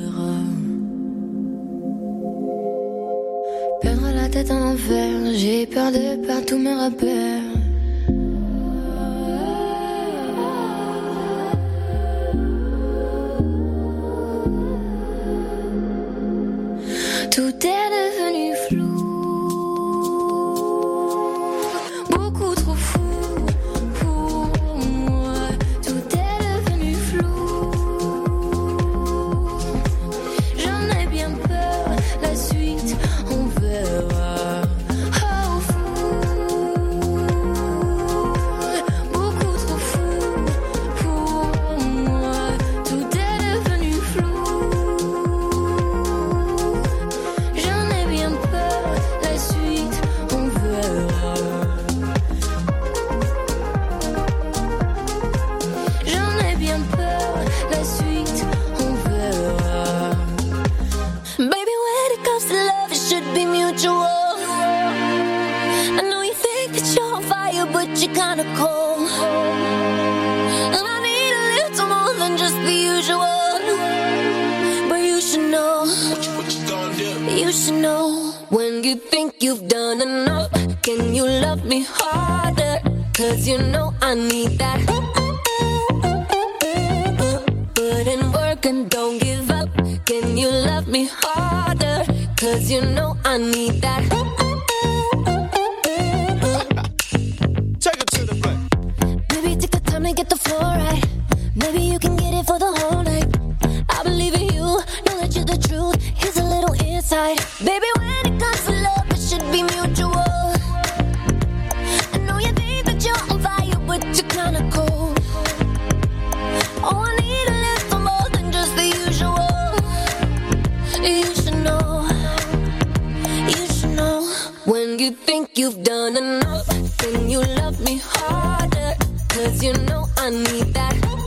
You think you've done enough, can you love me harder? Cause you know I need that.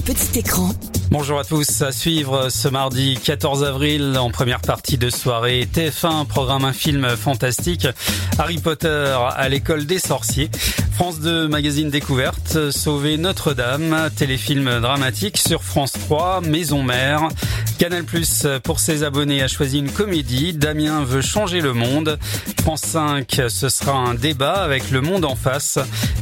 Petit écran. Bonjour à tous, à suivre ce mardi 14 avril en première partie de soirée TF1 programme un film fantastique Harry Potter à l'école des sorciers. France 2 magazine découverte Sauver Notre-Dame, téléfilm dramatique sur France 3 Maison Mère. Canal Plus pour ses abonnés a choisi une comédie Damien veut changer le monde. France 5 ce sera un débat avec le monde en face.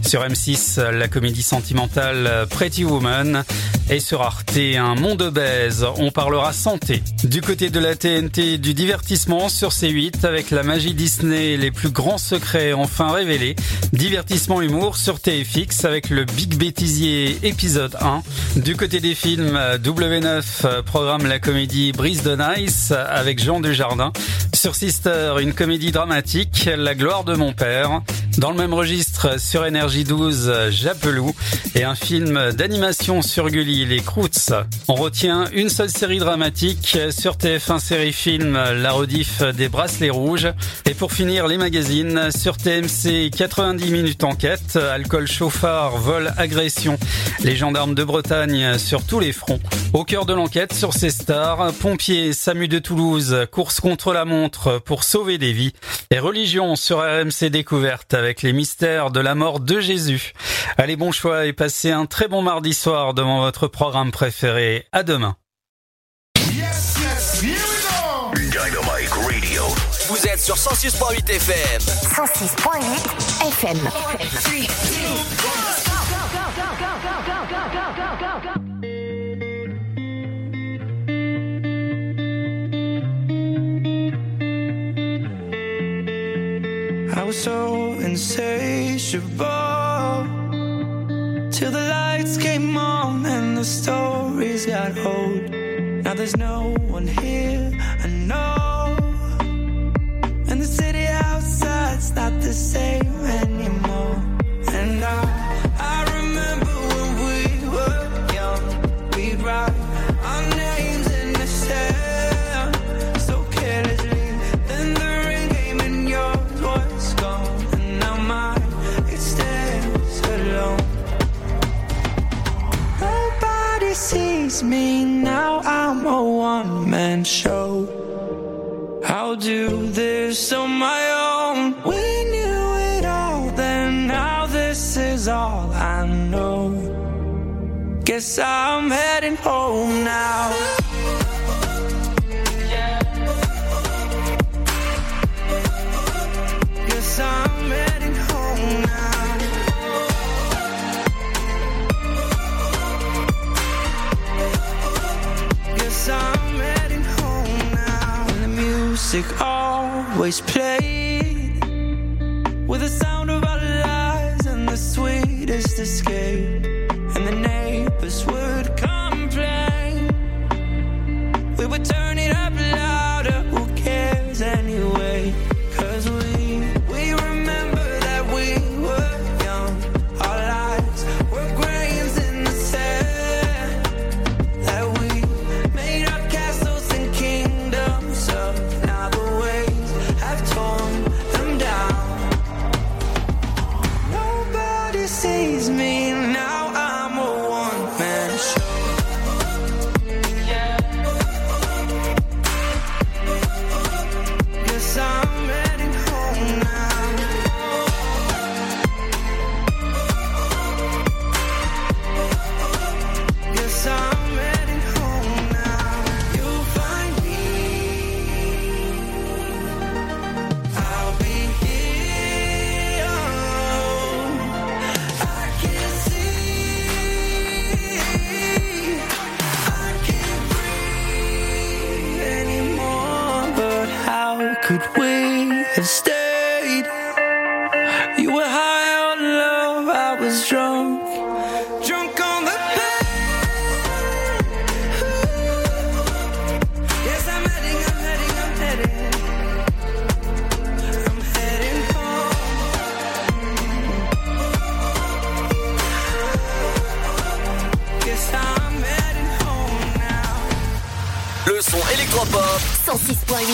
Sur M6 la comédie sentimentale Pretty Woman et sur Arte un monde obèse, on parlera santé. Du côté de la TNT, du divertissement sur C8 avec la magie Disney, les plus grands secrets enfin révélés. Divertissement humour sur TFX avec le Big Bêtisier épisode 1. Du côté des films, W9 programme la comédie Brise de Nice avec Jean Dujardin. Sur Sister, une comédie dramatique, La gloire de mon père. Dans le même registre, sur Énergie 12, Japelou. Et un film d'animation sur Gulli, Les Croots. On retient une seule série dramatique sur TF1 série film, la rediff des Bracelets Rouges. Et pour finir, les magazines sur TMC 90 minutes enquête, alcool chauffard, vol, agression. Les gendarmes de Bretagne sur tous les fronts. Au cœur de l'enquête sur ces stars, pompiers, SAMU de Toulouse, course contre la montre pour sauver des vies. Et religion sur RMC découverte avec les mystères de la mort de Jésus. Allez, bon choix et passez un très bon mardi soir devant votre programme préféré. À demain. Dynamite Radio. Vous êtes sur 106.8 FM. 106.8 FM. I was so insatiable till the lights came on and the stories got old. Now there's no one here I know, Guess I'm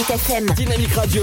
106.8 FM. Dynamique Radio.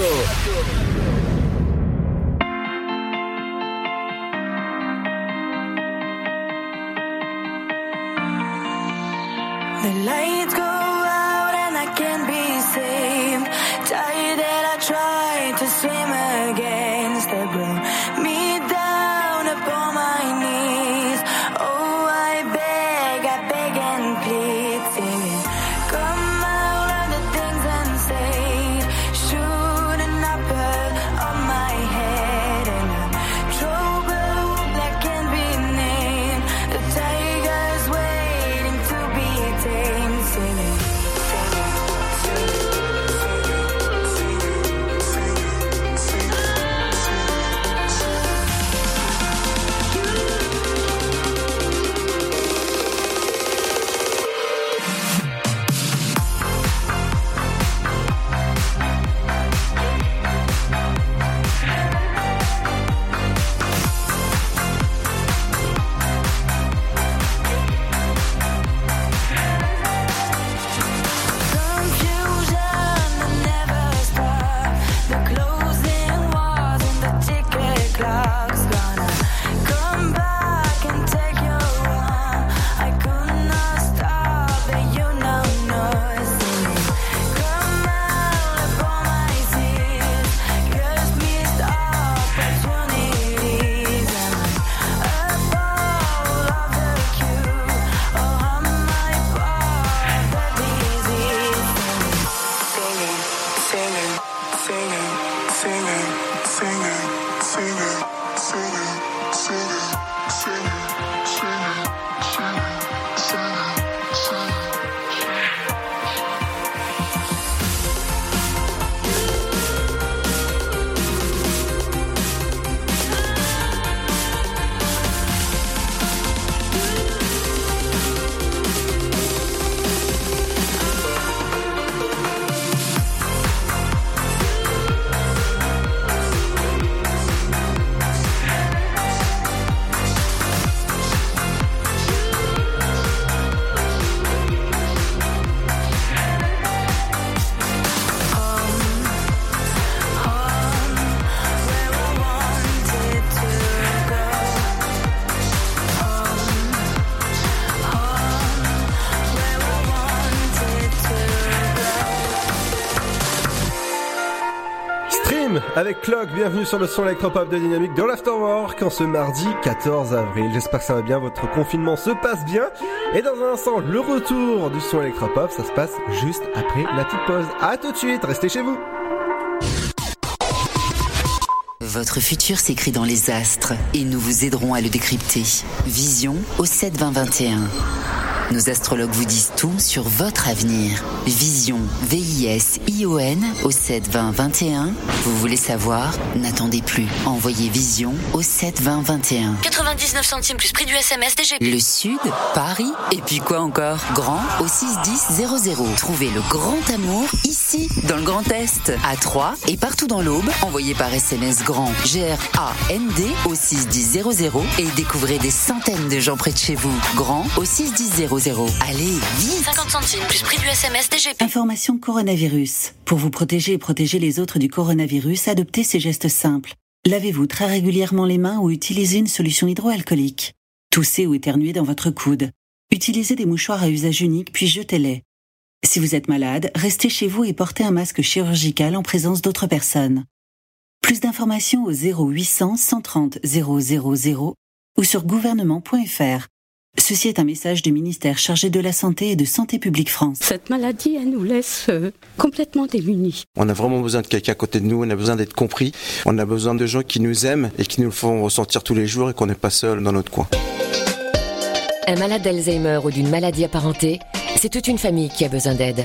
Bienvenue sur le son électropop de Dynamique dans l'Afterwork en ce mardi 14 avril. J'espère que ça va bien, votre confinement se passe bien. Et dans un instant, le retour du son électropop, ça se passe juste après la petite pause. À tout de suite, restez chez vous. Votre futur s'écrit dans les astres et nous vous aiderons à le décrypter. Vision au 7 20 21. Nos astrologues vous disent tout sur votre avenir. Vision, V-I-S-I-O-N au 7 20 21. Vous voulez savoir? N'attendez plus. Envoyez Vision au 7 20 21. 99 centimes plus prix du SMS DGP. Le Sud, Paris, et puis quoi encore? Grand au 61000. Trouvez le grand amour ici, dans le Grand Est, à Troyes et partout dans l'Aube. Envoyez par SMS grand G-R-A-N-D au 61000 et découvrez des centaines de gens près de chez vous. Grand au 61000. Allez, vite 50 centimes plus prix du SMS DGP. Information coronavirus. Pour vous protéger et protéger les autres du coronavirus, adoptez ces gestes simples. Lavez-vous très régulièrement les mains ou utilisez une solution hydroalcoolique. Toussez ou éternuez dans votre coude. Utilisez des mouchoirs à usage unique puis jetez-les. Si vous êtes malade, restez chez vous et portez un masque chirurgical en présence d'autres personnes. Plus d'informations au 0800 130 000 ou sur gouvernement.fr. Ceci est un message du ministère chargé de la Santé et de Santé publique France. Cette maladie, elle nous laisse euh, complètement démunis. On a vraiment besoin de quelqu'un à côté de nous, on a besoin d'être compris, on a besoin de gens qui nous aiment et qui nous le font ressentir tous les jours et qu'on n'est pas seul dans notre coin. Un malade d'Alzheimer ou d'une maladie apparentée, c'est toute une famille qui a besoin d'aide.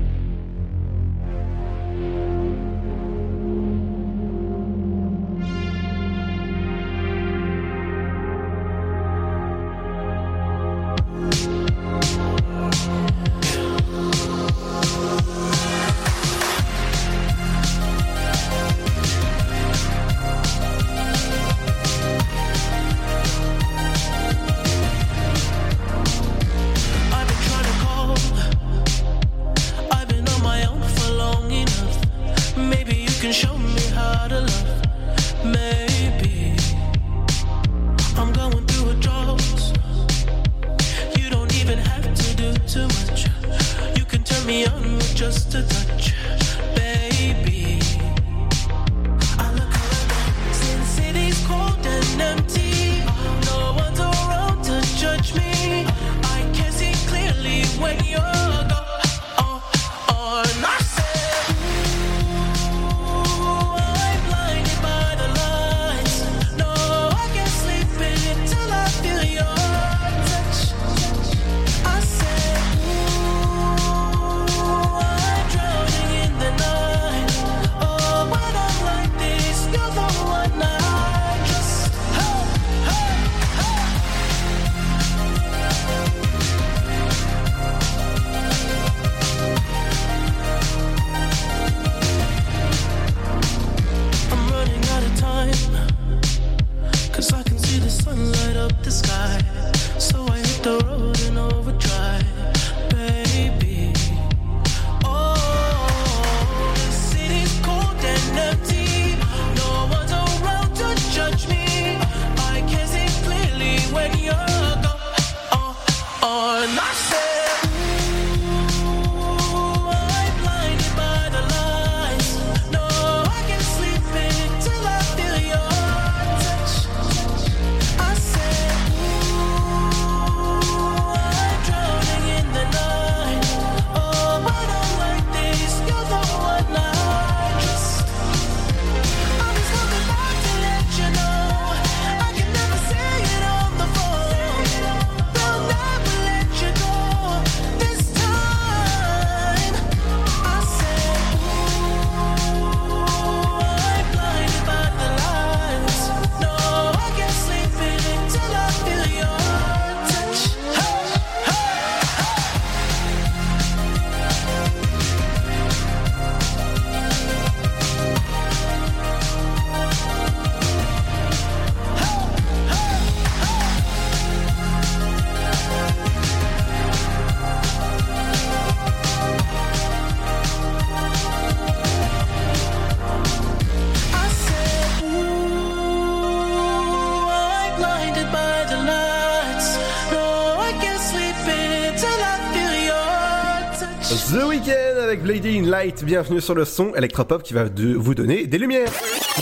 Avec Blading Light, bienvenue sur le son électropop qui va de- vous donner des lumières.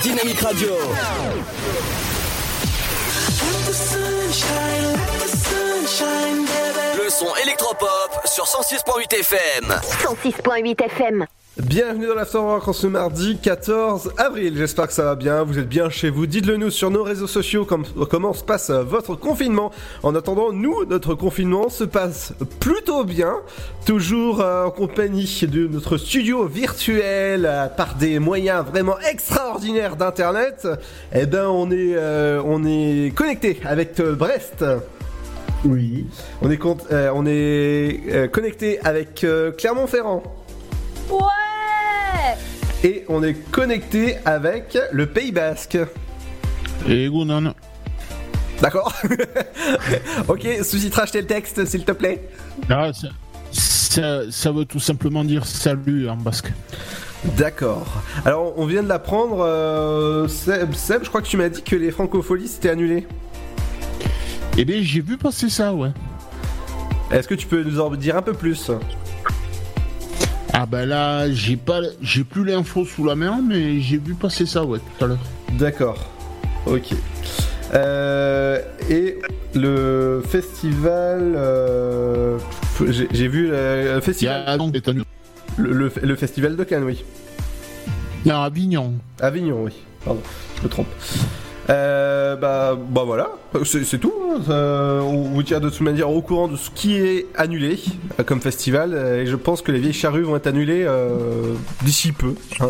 Dynamique Radio. Le son électropop sur 106.8 FM. 106.8 FM. Bienvenue dans l'Afterwork en ce mardi 14 avril. J'espère que ça va bien, vous êtes bien chez vous. Dites-le nous sur nos réseaux sociaux comme- comment se passe euh, votre confinement. En attendant, nous, notre confinement se passe plutôt bien. Toujours euh, en compagnie de notre studio virtuel euh, par des moyens vraiment extraordinaires d'internet. Eh ben, on est, euh, on est connecté avec euh, Brest. Oui. On est, euh, on est euh, connecté avec euh, Clermont-Ferrand. Ouais Et on est connecté avec le Pays Basque. Et Gounon. D'accord. ok, sous-titre acheter le texte, s'il te plaît. Ah, ça, ça, ça veut tout simplement dire salut en basque. D'accord. Alors, on vient de l'apprendre. euh, Seb, Seb, je crois que tu m'as dit que les francopholies s'étaient annulées. Eh bien, j'ai vu passer ça, ouais. Est-ce que tu peux nous en dire un peu plus? Ah bah là, j'ai pas, j'ai plus l'info sous la main, mais j'ai vu passer ça, ouais, tout à l'heure. D'accord. Ok. Euh, et le festival. euh, j'ai vu le, le festival. Le, le- le festival de Cannes, oui. Non, Avignon. Avignon, oui. Pardon, je me trompe. Euh, bah, bah voilà, c'est tout. hein. Euh, on vous tient de toute manière au courant de ce qui est annulé euh, comme festival. euh, Et je pense que les vieilles charrues vont être annulées euh, d'ici peu. hein.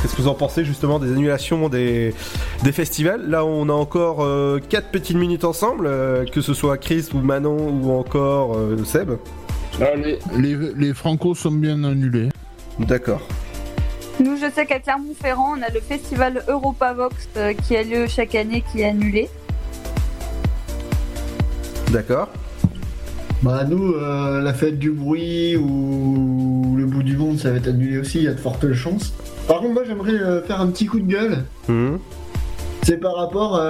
Qu'est-ce que vous en pensez justement des annulations des, des festivals? Là, on a encore 4 petites minutes ensemble, que ce soit Chris ou Manon ou encore Seb. les, les, les Franco sont bien annulés. D'accord. Nous, je sais qu'à Clermont-Ferrand, on a le festival Europavox euh, qui a lieu chaque année, qui est annulé. D'accord. Bah nous, euh, la fête du bruit ou le bout du monde, ça va être annulé aussi, il y a de fortes chances. Par contre, moi j'aimerais euh, faire un petit coup de gueule. Mhm. C'est par rapport à,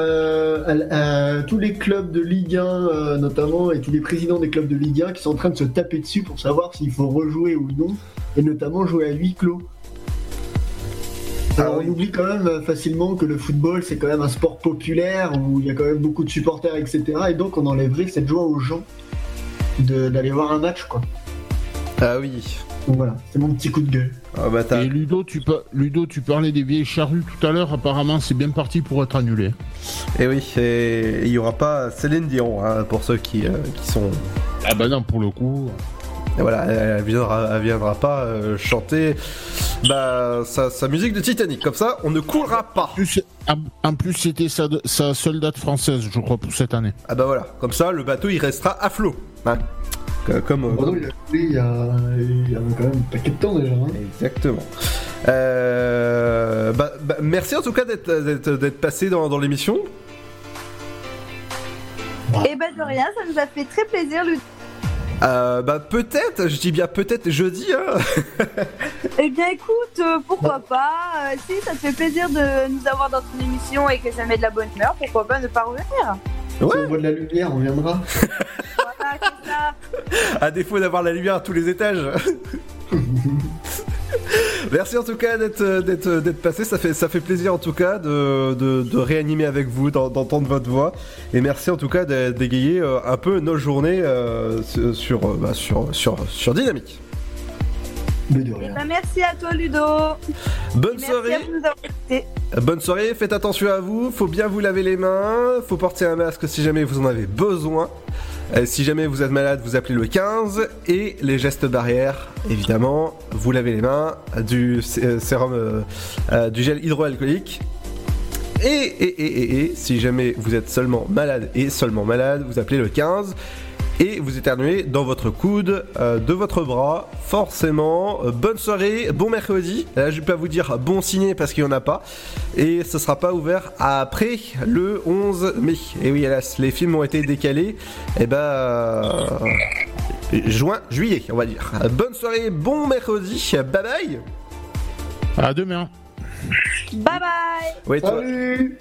à- à tous les clubs de Ligue 1 euh, notamment et tous les présidents des clubs de Ligue 1 qui sont en train de se taper dessus pour savoir s'il faut rejouer ou non et notamment jouer à huis clos. Alors, on oublie quand même euh, facilement que le football c'est quand même un sport populaire où il y a quand même beaucoup de supporters etc. Et donc on enlèverait cette joie aux gens de- d'aller voir un match quoi. Ah oui. Donc voilà, c'est mon petit coup de gueule. Ah bah Et Ludo tu, pa- Ludo, tu parlais des vieilles charrues tout à l'heure. Apparemment, c'est bien parti pour être annulé. Et oui, il y aura pas Céline Dion hein, pour ceux qui, euh, qui sont. Ah bah non, pour le coup. Et voilà, elle viendra, elle viendra pas euh, chanter bah, sa, sa musique de Titanic. Comme ça, on ne coulera pas. En- plus, c'était sa, sa seule date française, je crois, pour cette année. Ah bah voilà, comme ça, le bateau il restera à flot. hein. Comme. euh, Bordeaux, il a coulé il y a, il y a quand même un paquet de temps déjà. hein. Exactement. Euh, bah, bah, merci en tout cas d'être d'être- d'être passé dans, dans l'émission. Et ben de rien, ça nous a fait très plaisir, Ludo. Euh, bah peut-être, je dis bien peut-être jeudi. Hein. Eh bien écoute, euh, pourquoi pas euh, Si ça te fait plaisir de nous avoir dans ton émission et que ça met de la bonne humeur, pourquoi pas ne pas revenir Si on voit de la lumière, on viendra. Voilà, c'est ça. à défaut d'avoir la lumière à tous les étages. Merci en tout cas d'être d'être d'être passé, ça fait ça fait plaisir en tout cas de, de, de réanimer avec vous, d'en- d'entendre votre voix, et merci en tout cas de- d'égayer euh, un peu nos journées euh, sur sur, euh, bah, sur sur sur Dynamique. Ben, merci à toi, Ludo. Bonne Merci soirée. à vous nous. Bonne soirée, faites attention à vous, faut bien vous laver les mains, faut porter un masque si jamais vous en avez besoin. Euh, si jamais vous êtes malade, vous appelez le 15 et les gestes barrières, évidemment, vous lavez les mains, du euh, sérum, euh, du gel hydroalcoolique. Et, et, et, et, et, si jamais vous êtes seulement malade et seulement malade, vous appelez le 15 et vous éternuez dans votre coude euh, de votre bras. Forcément, Euh, bonne soirée, bon mercredi. Là, je vais pas vous dire bon signé parce qu'il y en a pas. Et ce sera pas ouvert après le 11 mai. Et oui, hélas, les films ont été décalés. Et ben. euh, juin, juillet, on va dire. Bonne soirée, bon mercredi. Bye bye. À demain. Bye bye. Ouais, toi.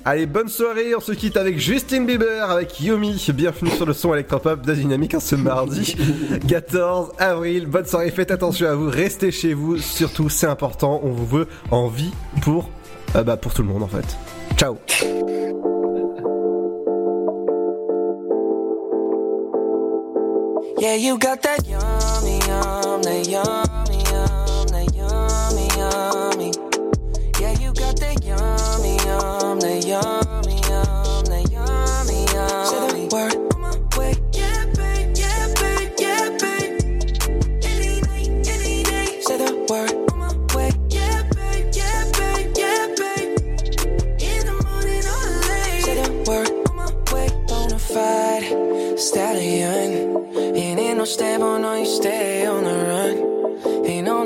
Allez, bonne soirée. On se quitte avec Justin Bieber, avec Yomi. Bienvenue sur le son électropop de Dynamique en ce mardi 14 avril. Bonne soirée. Faites attention à vous. Restez chez vous. Surtout, c'est important. On vous veut en vie pour, euh, bah, pour tout le monde en fait. Ciao. Yeah, you got that yummy, yum, that yummy, yum, that yum. yum, that yummy, yum, that yummy, yum. Say the word on my way. Yeah, babe, yeah, babe, yeah, babe. Any night, any day. Say the word on my way. Yeah, babe, yeah, babe, yeah, babe. In the morning or late. Say the word on my way. Bonafide stallion. Ain't in no stable, no, you stay on the run.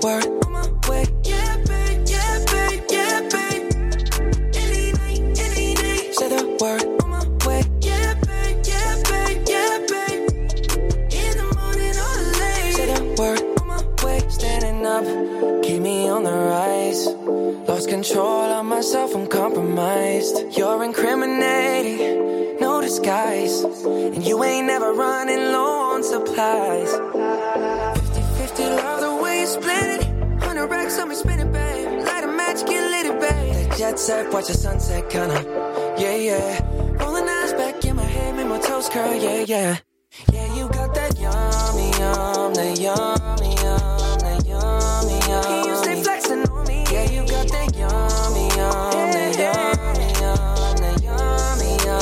the word on my way. Yeah, babe, yeah, babe, yeah, babe. Any night, any day. Say the word on my way. Yeah, babe, yeah, babe, yeah, babe. In the morning or late. Say the word on my way. Standing up, keep me on the rise. Lost control of myself, I'm compromised. You're incriminating, no disguise. And you ain't never running low on supplies. 50 50, love the split it. Hundred racks on me, spin it, babe. Light a match, get lit, it, babe. That jet set, watch the sunset, kinda. Yeah, yeah. Rolling eyes back in my head, make my toes curl. Yeah, yeah. Yeah, you got that yummy, yum, that yummy, yum, that yummy, yum. Can you stay flexing on me? Yeah, you got that yummy, yum, yeah, that yummy.